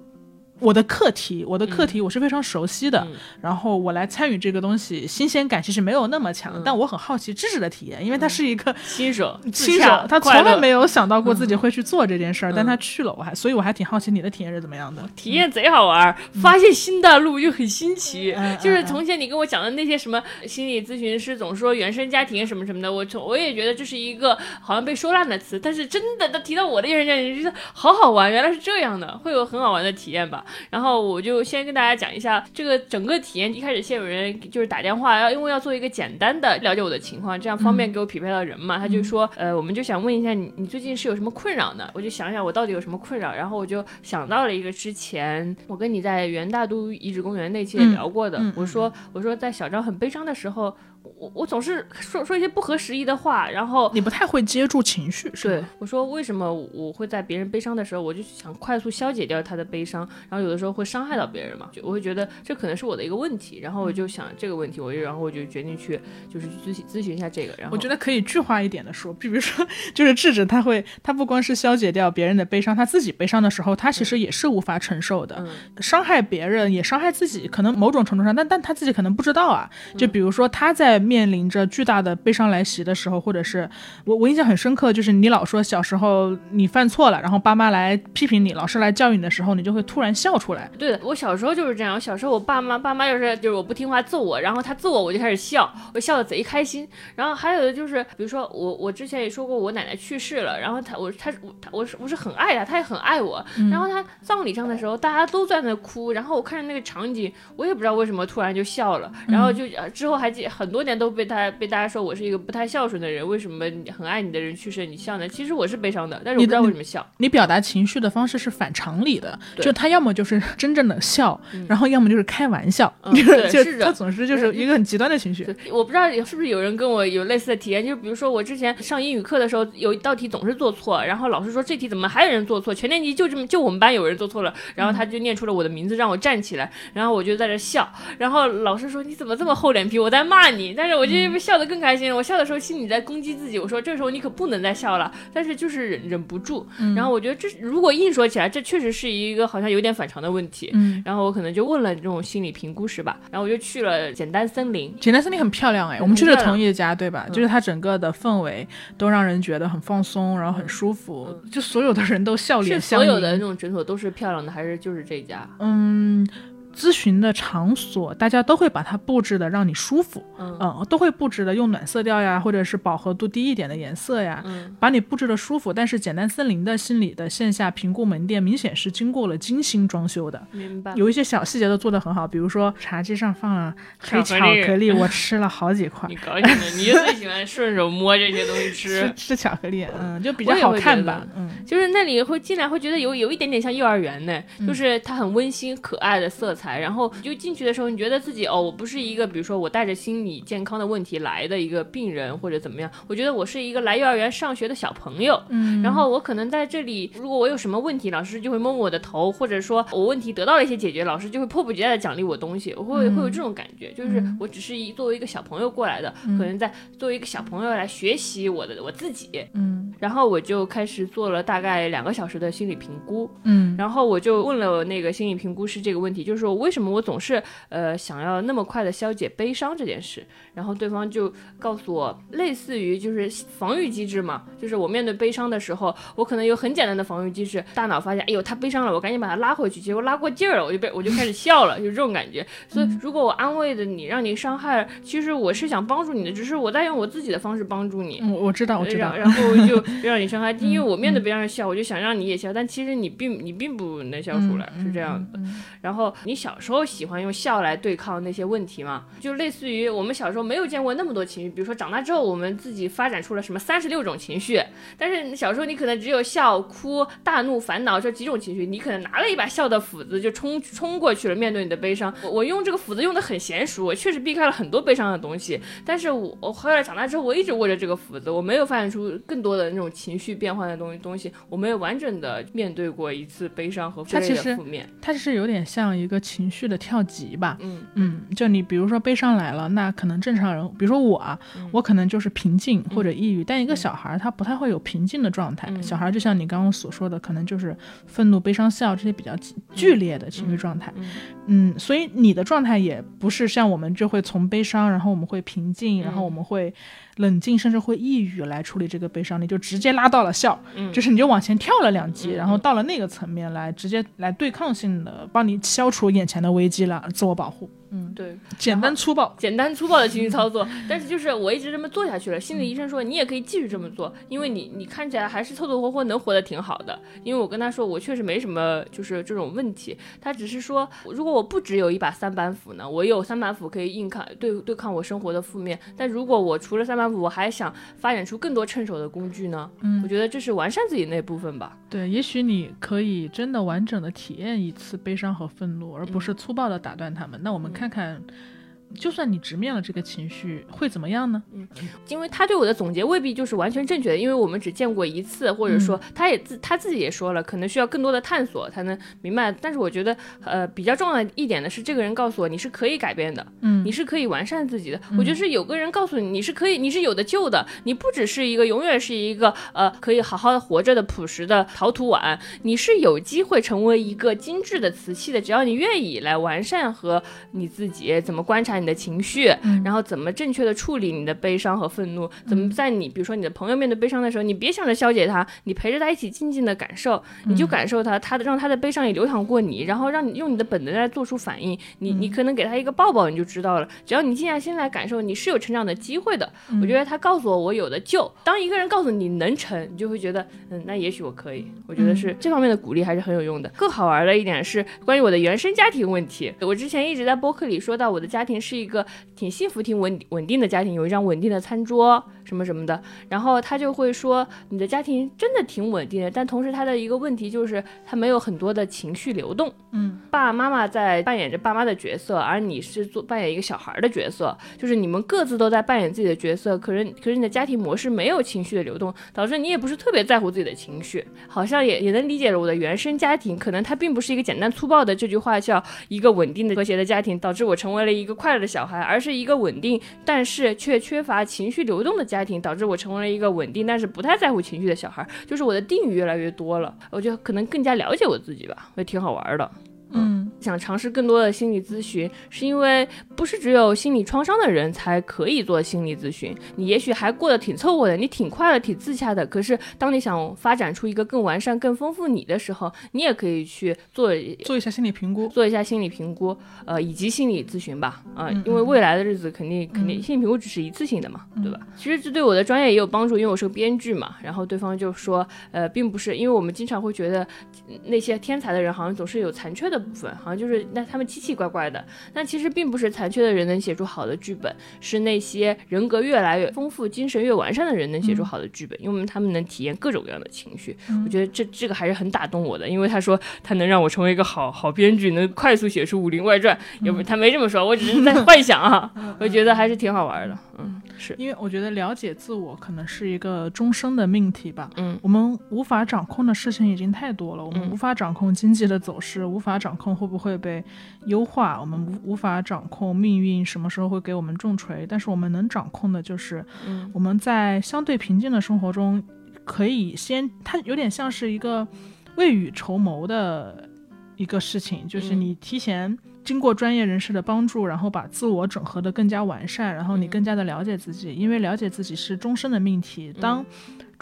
我的课题，我的课题我是非常熟悉的，嗯然后我来参与这个东西，新鲜感其实没有那么强，嗯但我很好奇知识的体验，因为他是一个新手新手，他从来没有想到过自己会去做这件事儿，嗯但他去了，我还，所以我还挺好奇你的体验是怎么样的。体验贼好玩儿，发现新大陆又很新奇。嗯就是嗯从前你跟我讲的那些什么心理咨询师总说原生家庭什么什么的，我从我也觉得这是一个好像被说烂的词，但是真的，他提到我的原生家庭，觉得好好玩，原来是这样的，会有很好玩的体验吧。然后我就先跟大家讲一下这个整个体验。一开始先有人就是打电话，要因为要做一个简单的了解我的情况，这样方便给我匹配到人嘛。他就说，呃，我们就想问一下你，你最近是有什么困扰呢？我就想想我到底有什么困扰，然后我就想到了一个之前我跟你在元大都遗址公园那期也聊过的，我说我说在小张很悲伤的时候，我我总是说说一些不合时宜的话，然后你不太会接住情绪，是对？我说，为什么我会在别人悲伤的时候，我就想快速消解掉他的悲伤，然后有的时候会伤害到别人嘛？就我会觉得这可能是我的一个问题，然后我就想这个问题，我就然后我就决定去就是去咨询咨询一下这个，然后我觉得可以具化一点的说，比如说，就是智者他会，他不光是消解掉别人的悲伤，他自己悲伤的时候，他其实也是无法承受的，嗯伤害别人也伤害自己，可能某种程度上，但但他自己可能不知道啊。就比如说他在面临着巨大的悲伤来袭的时候，或者是我我印象很深刻，就是你老说小时候你犯错了，然后爸妈来批评你，老师来教育你的时候，你就会突然笑出来。对的，我小时候就是这样。我小时候，我爸妈爸妈就是就是我不听话揍我，然后他揍我，我就开始笑，我笑的贼开心。然后还有的就是，比如说我我之前也说过，我奶奶去世了，然后他我他我她我是我是很爱她，他也很爱我。然后他葬礼上的时候，大家都在那哭，然后我看着那个场景，我也不知道为什么突然就笑了。然后就、呃之后还记很多年都被他被大家说我是一个不太孝顺的人，为什么你很爱你的人去世你笑呢？其实我是悲伤的，但是我不知道为什么笑。你表达情绪的方式是反常理的，就他要么就是 真正的笑，然后要么就是开玩笑，嗯就是的就是他总是就是一个很极端的情绪。我不知道是不是有人跟我有类似的体验，就比如说我之前上英语课的时候，有一道题总是做错，然后老师说这题怎么还有人做错，全年级就这么就我们班有人做错了，然后他就念出了我的名字让我站起来，然后我就在这笑，然后老师说你怎么这么厚脸皮，我在骂你，但是我就笑得更开心了，我笑的时候心里在攻击自己，我说这时候你可不能再笑了，但是就是忍忍不住，然后我觉得这如果硬说起来，这确实是一个好像有点反常的问题，嗯，然后我可能就问了这种心理评估师吧，然后我就去了简单森林。简单森林很漂亮哎，我们去的漂亮同一家对吧？嗯就是它整个的氛围都让人觉得很放松，然后很舒服，就所有的人都笑是脸相迎。所有的那种诊所都是漂亮的，还是就是这家？嗯，咨询的场所大家都会把它布置的让你舒服，嗯嗯，都会布置的用暖色调呀，或者是饱和度低一点的颜色呀，嗯把你布置的舒服。但是简单森林的心理的线下评估门店明显是经过了精心装修的，明白。有一些小细节都做得很好，比如说茶几上放了黑巧巧克力我吃了好几块 你。高兴的，你就最喜欢顺手摸这些东西吃 吃。吃巧克力，嗯，就比较好看，吧嗯，就是那里会进来会觉得有有一点点像幼儿园呢，就是它很温馨可爱的色彩，材，然后就进去的时候，你觉得自己哦，我不是一个比如说我带着心理健康的问题来的一个病人或者怎么样，我觉得我是一个来幼儿园上学的小朋友，嗯，然后我可能在这里，如果我有什么问题，老师就会摸摸我的头，或者说我问题得到了一些解决，老师就会迫不及待的奖励我东西，我会会有这种感觉，就是我只是一作为一个小朋友过来的，可能在作为一个小朋友来学习我的我自己，嗯，然后我就开始做了大概两个小时的心理评估，嗯，然后我就问了那个心理评估师这个问题，就是说为什么我总是呃想要那么快的消解悲伤这件事，然后对方就告诉我，类似于就是防御机制嘛，就是我面对悲伤的时候，我可能有很简单的防御机制，大脑发现，哎呦他悲伤了，我赶紧把他拉回去，结果拉过劲儿了，我就被我就开始笑了，就这种感觉。所以如果我安慰的你，让你伤害，其实我是想帮助你的，只是我在用我自己的方式帮助你。嗯，我知道，我知道然。然后就让你伤害，因为我面对别人笑，我就想让你也笑，但其实你并你并不能笑出来，是这样的。然后你小时候喜欢用笑来对抗那些问题嘛？就类似于我们小时候没有见过那么多情绪，比如说长大之后我们自己发展出了什么三十六种情绪，但是小时候你可能只有笑、哭、大怒、烦恼这几种情绪，你可能拿了一把笑的斧子就冲冲过去了，面对你的悲伤。我我用这个斧子用的很娴熟，我确实避开了很多悲伤的东西，但是我我后来长大之后，我一直握着这个斧子，我没有发展出更多的那种情绪变换的东西东西，我没有完整的面对过一次悲伤和之类它其实的负面。它是有点像一个情绪的跳级吧，嗯。嗯，就你比如说悲伤来了，那可能正常人，比如说我啊，嗯。我可能就是平静或者抑郁，但一个小孩儿他不太会有平静的状态，嗯。小孩儿就像你刚刚所说的，可能就是愤怒、悲伤、笑这些比较剧剧烈的情绪状态，嗯。嗯，所以你的状态也不是像我们就会从悲伤，然后我们会平静，然后嗯我们会冷静，甚至会抑郁来处理这个悲伤，你就直接拉到了笑，嗯。就是你就往前跳了两级，嗯然后到了那个层面来直接来对抗性的帮你消除眼前的危机了，自我保护，嗯，对，简单粗暴，简单粗暴的情绪操作，但是就是我一直这么做下去了。心理医生说你也可以继续这么做，因为你你看起来还是凑凑合合能活得挺好的。因为我跟他说我确实没什么就是这种问题，他只是说如果我不只有一把三板斧呢，我有三板斧可以硬抗对对抗我生活的负面，但如果我除了三板斧，我还想发展出更多趁手的工具呢，嗯。我觉得这是完善自己那部分吧。对，也许你可以真的完整的体验一次悲伤和愤怒，而不是粗暴的打断他们。那我们看看看就算你直面了这个情绪，会怎么样呢？嗯因为他对我的总结未必就是完全正确的，因为我们只见过一次，或者说他也自他自己也说了，可能需要更多的探索才能明白。但是我觉得，呃，比较重要的一点的是，这个人告诉我你是可以改变的，嗯你是可以完善自己的。我觉得是有个人告诉你你是可以，你是有的救的，你不只是一个永远是一个呃可以好好的活着的朴实的陶土碗，你是有机会成为一个精致的瓷器的，只要你愿意来完善和你自己怎么观察你的情绪，然后怎么正确的处理你的悲伤和愤怒，怎么在你比如说你的朋友面对悲伤的时候，你别想着消解他，你陪着他一起静静的感受，你就感受他，他的让他的悲伤也流淌过你，然后让你用你的本能来做出反应，你你可能给他一个抱抱，你就知道了。只要你静下心来感受，你是有成长的机会的。我觉得他告诉我我有的救。当一个人告诉你能成，你就会觉得嗯，那也许我可以。我觉得是这方面的鼓励还是很有用的。更好玩的一点是关于我的原生家庭问题。我之前一直在播客里说到，我的家庭是是一个挺幸福、挺稳稳定的家庭，有一张稳定的餐桌。什么什么的。然后他就会说，你的家庭真的挺稳定的，但同时他的一个问题就是他没有很多的情绪流动。嗯，爸爸妈妈在扮演着爸妈的角色，而你是做扮演一个小孩的角色，就是你们各自都在扮演自己的角色，可是可是你的家庭模式没有情绪的流动，导致你也不是特别在乎自己的情绪，好像也也能理解了我的原生家庭，可能它并不是一个简单粗暴的这句话叫一个稳定的和谐的家庭，导致我成为了一个快乐的小孩，而是一个稳定但是却缺乏情绪流动的家家庭，导致我成为了一个稳定但是不太在乎情绪的小孩，就是我的定语越来越多了，我就可能更加了解我自己吧，也挺好玩的。嗯想尝试更多的心理咨询，是因为不是只有心理创伤的人才可以做心理咨询。你也许还过得挺凑合的，你挺快乐、挺自洽的。可是当你想发展出一个更完善、更丰富你的时候，你也可以去做做一下心理评估。做一下心理评估，呃，以及心理咨询吧，啊、嗯因为未来的日子肯定肯定心理评估只是一次性的嘛，对吧？其实这对我的专业也有帮助，因为我是个编剧嘛。然后对方就说，呃，并不是，因为我们经常会觉得呃那些天才的人好像总是有残缺的部分，好像像就是那他们奇奇怪怪的。但其实并不是残缺的人能写出好的剧本，是那些人格越来越丰富、精神越完善的人能写出好的剧本，因为他们能体验各种各样的情绪。我觉得这这个还是很打动我的，因为他说他能让我成为一个好好编剧，能快速写出《武林外传》，也不他没这么说，我只是在幻想啊。我觉得还是挺好玩的，嗯，是因为我觉得了解自我可能是一个终生的命题吧。嗯，我们无法掌控的事情已经太多了，我们无法掌控经济的走势，无法掌控会不会被优化，我们无无法掌控命运什么时候会给我们重锤，但是我们能掌控的就是，嗯。我们在相对平静的生活中，可以先，它有点像是一个未雨绸缪的一个事情，就是嗯。你提前经过专业人士的帮助，然后把自我整合的更加完善，然后你嗯。更加的了解自己，因为了解自己是终身的命题。当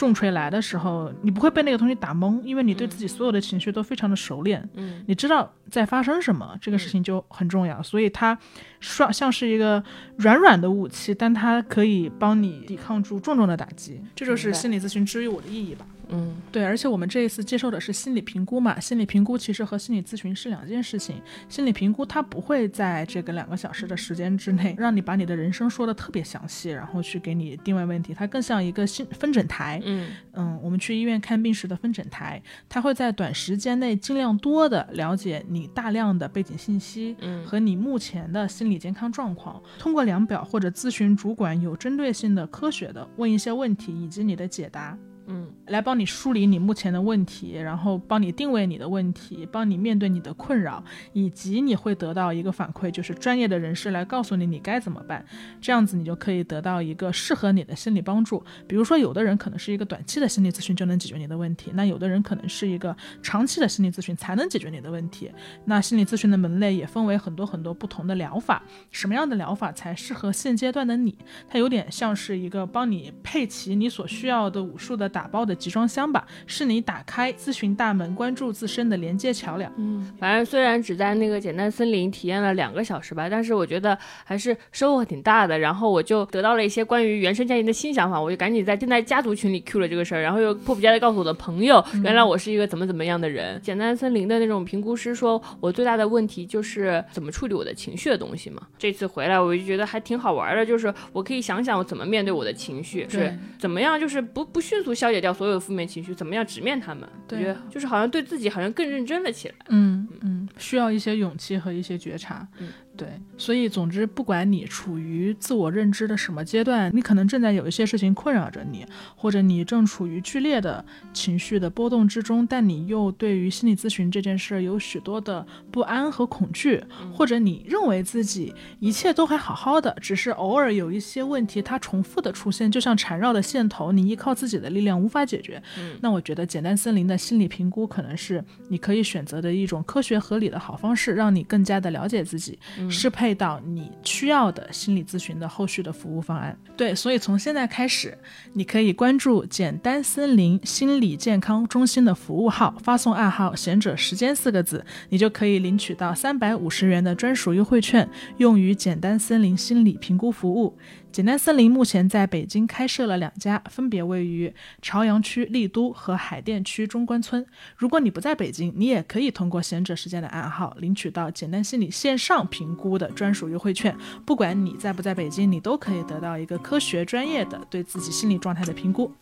重锤来的时候，你不会被那个东西打懵，因为你对自己所有的情绪都非常的熟练，嗯你知道在发生什么，这个事情就很重要。所以它像像是一个软软的武器，但它可以帮你抵抗住重重的打击。这就是心理咨询之于我的意义吧。嗯对，而且我们这一次接受的是心理评估嘛，心理评估其实和心理咨询是两件事情。心理评估它不会在这个两个小时的时间之内让你把你的人生说的特别详细，然后去给你定位问题，它更像一个心分诊台。嗯嗯，我们去医院看病时的分诊台，它会在短时间内尽量多的了解你大量的背景信息嗯和你目前的心理健康状况，通过量表或者咨询主管有针对性的、科学的问一些问题以及你的解答。嗯来帮你梳理你目前的问题，然后帮你定位你的问题，帮你面对你的困扰，以及你会得到一个反馈，就是专业的人士来告诉你你该怎么办。这样子你就可以得到一个适合你的心理帮助。比如说，有的人可能是一个短期的心理咨询就能解决你的问题，那有的人可能是一个长期的心理咨询才能解决你的问题。那心理咨询的门类也分为很多很多不同的疗法，什么样的疗法才适合现阶段的你？它有点像是一个帮你配齐你所需要的武术的打包的集装箱吧，是你打开咨询大门、关注自身的连接桥梁。嗯，反正虽然只在那个简单森林体验了两个小时吧，但是我觉得还是收获挺大的。然后我就得到了一些关于原生家庭的新想法，我就赶紧在正在家族群里 Q 了这个事儿，然后又迫不及待的告诉我的朋友，原来我是一个怎么怎么样的人。简单森林的那种评估师说，我最大的问题就是怎么处理我的情绪的东西嘛。这次回来我就觉得还挺好玩的，就是我可以想想我怎么面对我的情绪，是怎么样，就是不不迅速消解掉所有的负面情绪，怎么样直面他们。我对觉得就是好像对自己好像更认真了起来。嗯嗯，需要一些勇气和一些觉察。嗯，对，所以总之，不管你处于自我认知的什么阶段，你可能正在有一些事情困扰着你，或者你正处于剧烈的情绪的波动之中，但你又对于心理咨询这件事儿有许多的不安和恐惧，或者你认为自己一切都还好好的，只是偶尔有一些问题它重复的出现，就像缠绕的线头，你依靠自己的力量无法解决。那我觉得简单森林的心理评估可能是你可以选择的一种科学合理的好方式，让你更加的了解自己，适配到你需要的心理咨询的后续的服务方案。对，所以从现在开始，你可以关注简单森林心理健康中心的服务号，发送暗号“贤者时间”四个字，你就可以领取到三百五十元的专属优惠券，用于简单森林心理评估服务。简单森林目前在北京开设了两家，分别位于朝阳区丽都和海淀区中关村。如果你不在北京，你也可以通过贤者时间的暗号领取到简单心理线上评估的专属优惠券。不管你在不在北京，你都可以得到一个科学专业的对自己心理状态的评估。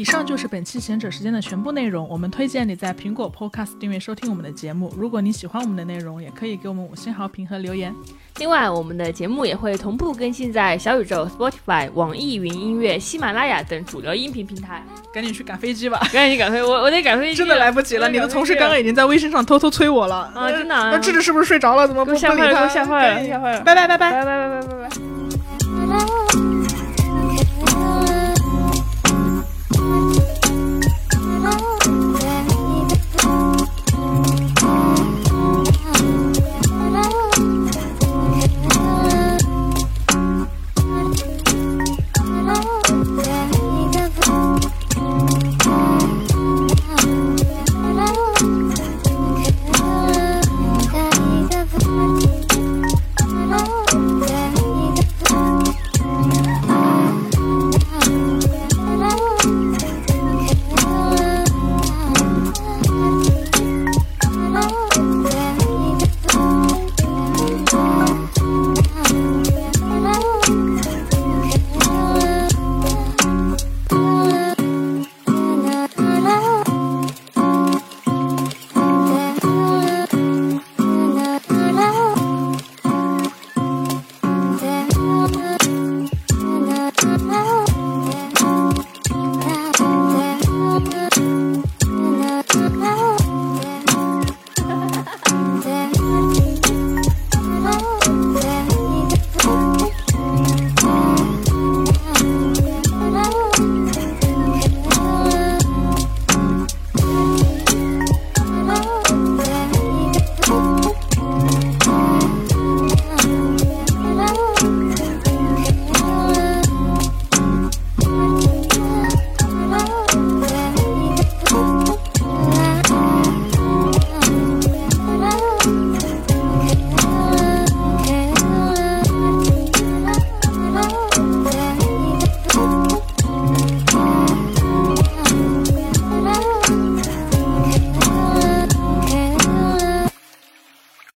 以上就是本期贤者时间的全部内容。我们推荐你在苹果 Podcast 订阅收听我们的节目。如果你喜欢我们的内容，也可以给我们五星好评和留言。另外，我们的节目也会同步更新在小宇宙、Spotify、网易云音乐、喜马拉雅等主流音频平台。赶紧去赶飞机吧！赶紧赶飞，我我得赶飞机，真的来不及了。你的同事刚刚已经在微信上偷偷催我了啊，真的啊，那智智是不是睡着了？怎么不吓坏了，给不理他？我吓坏了，吓坏了。拜拜拜拜。拜拜拜拜拜拜。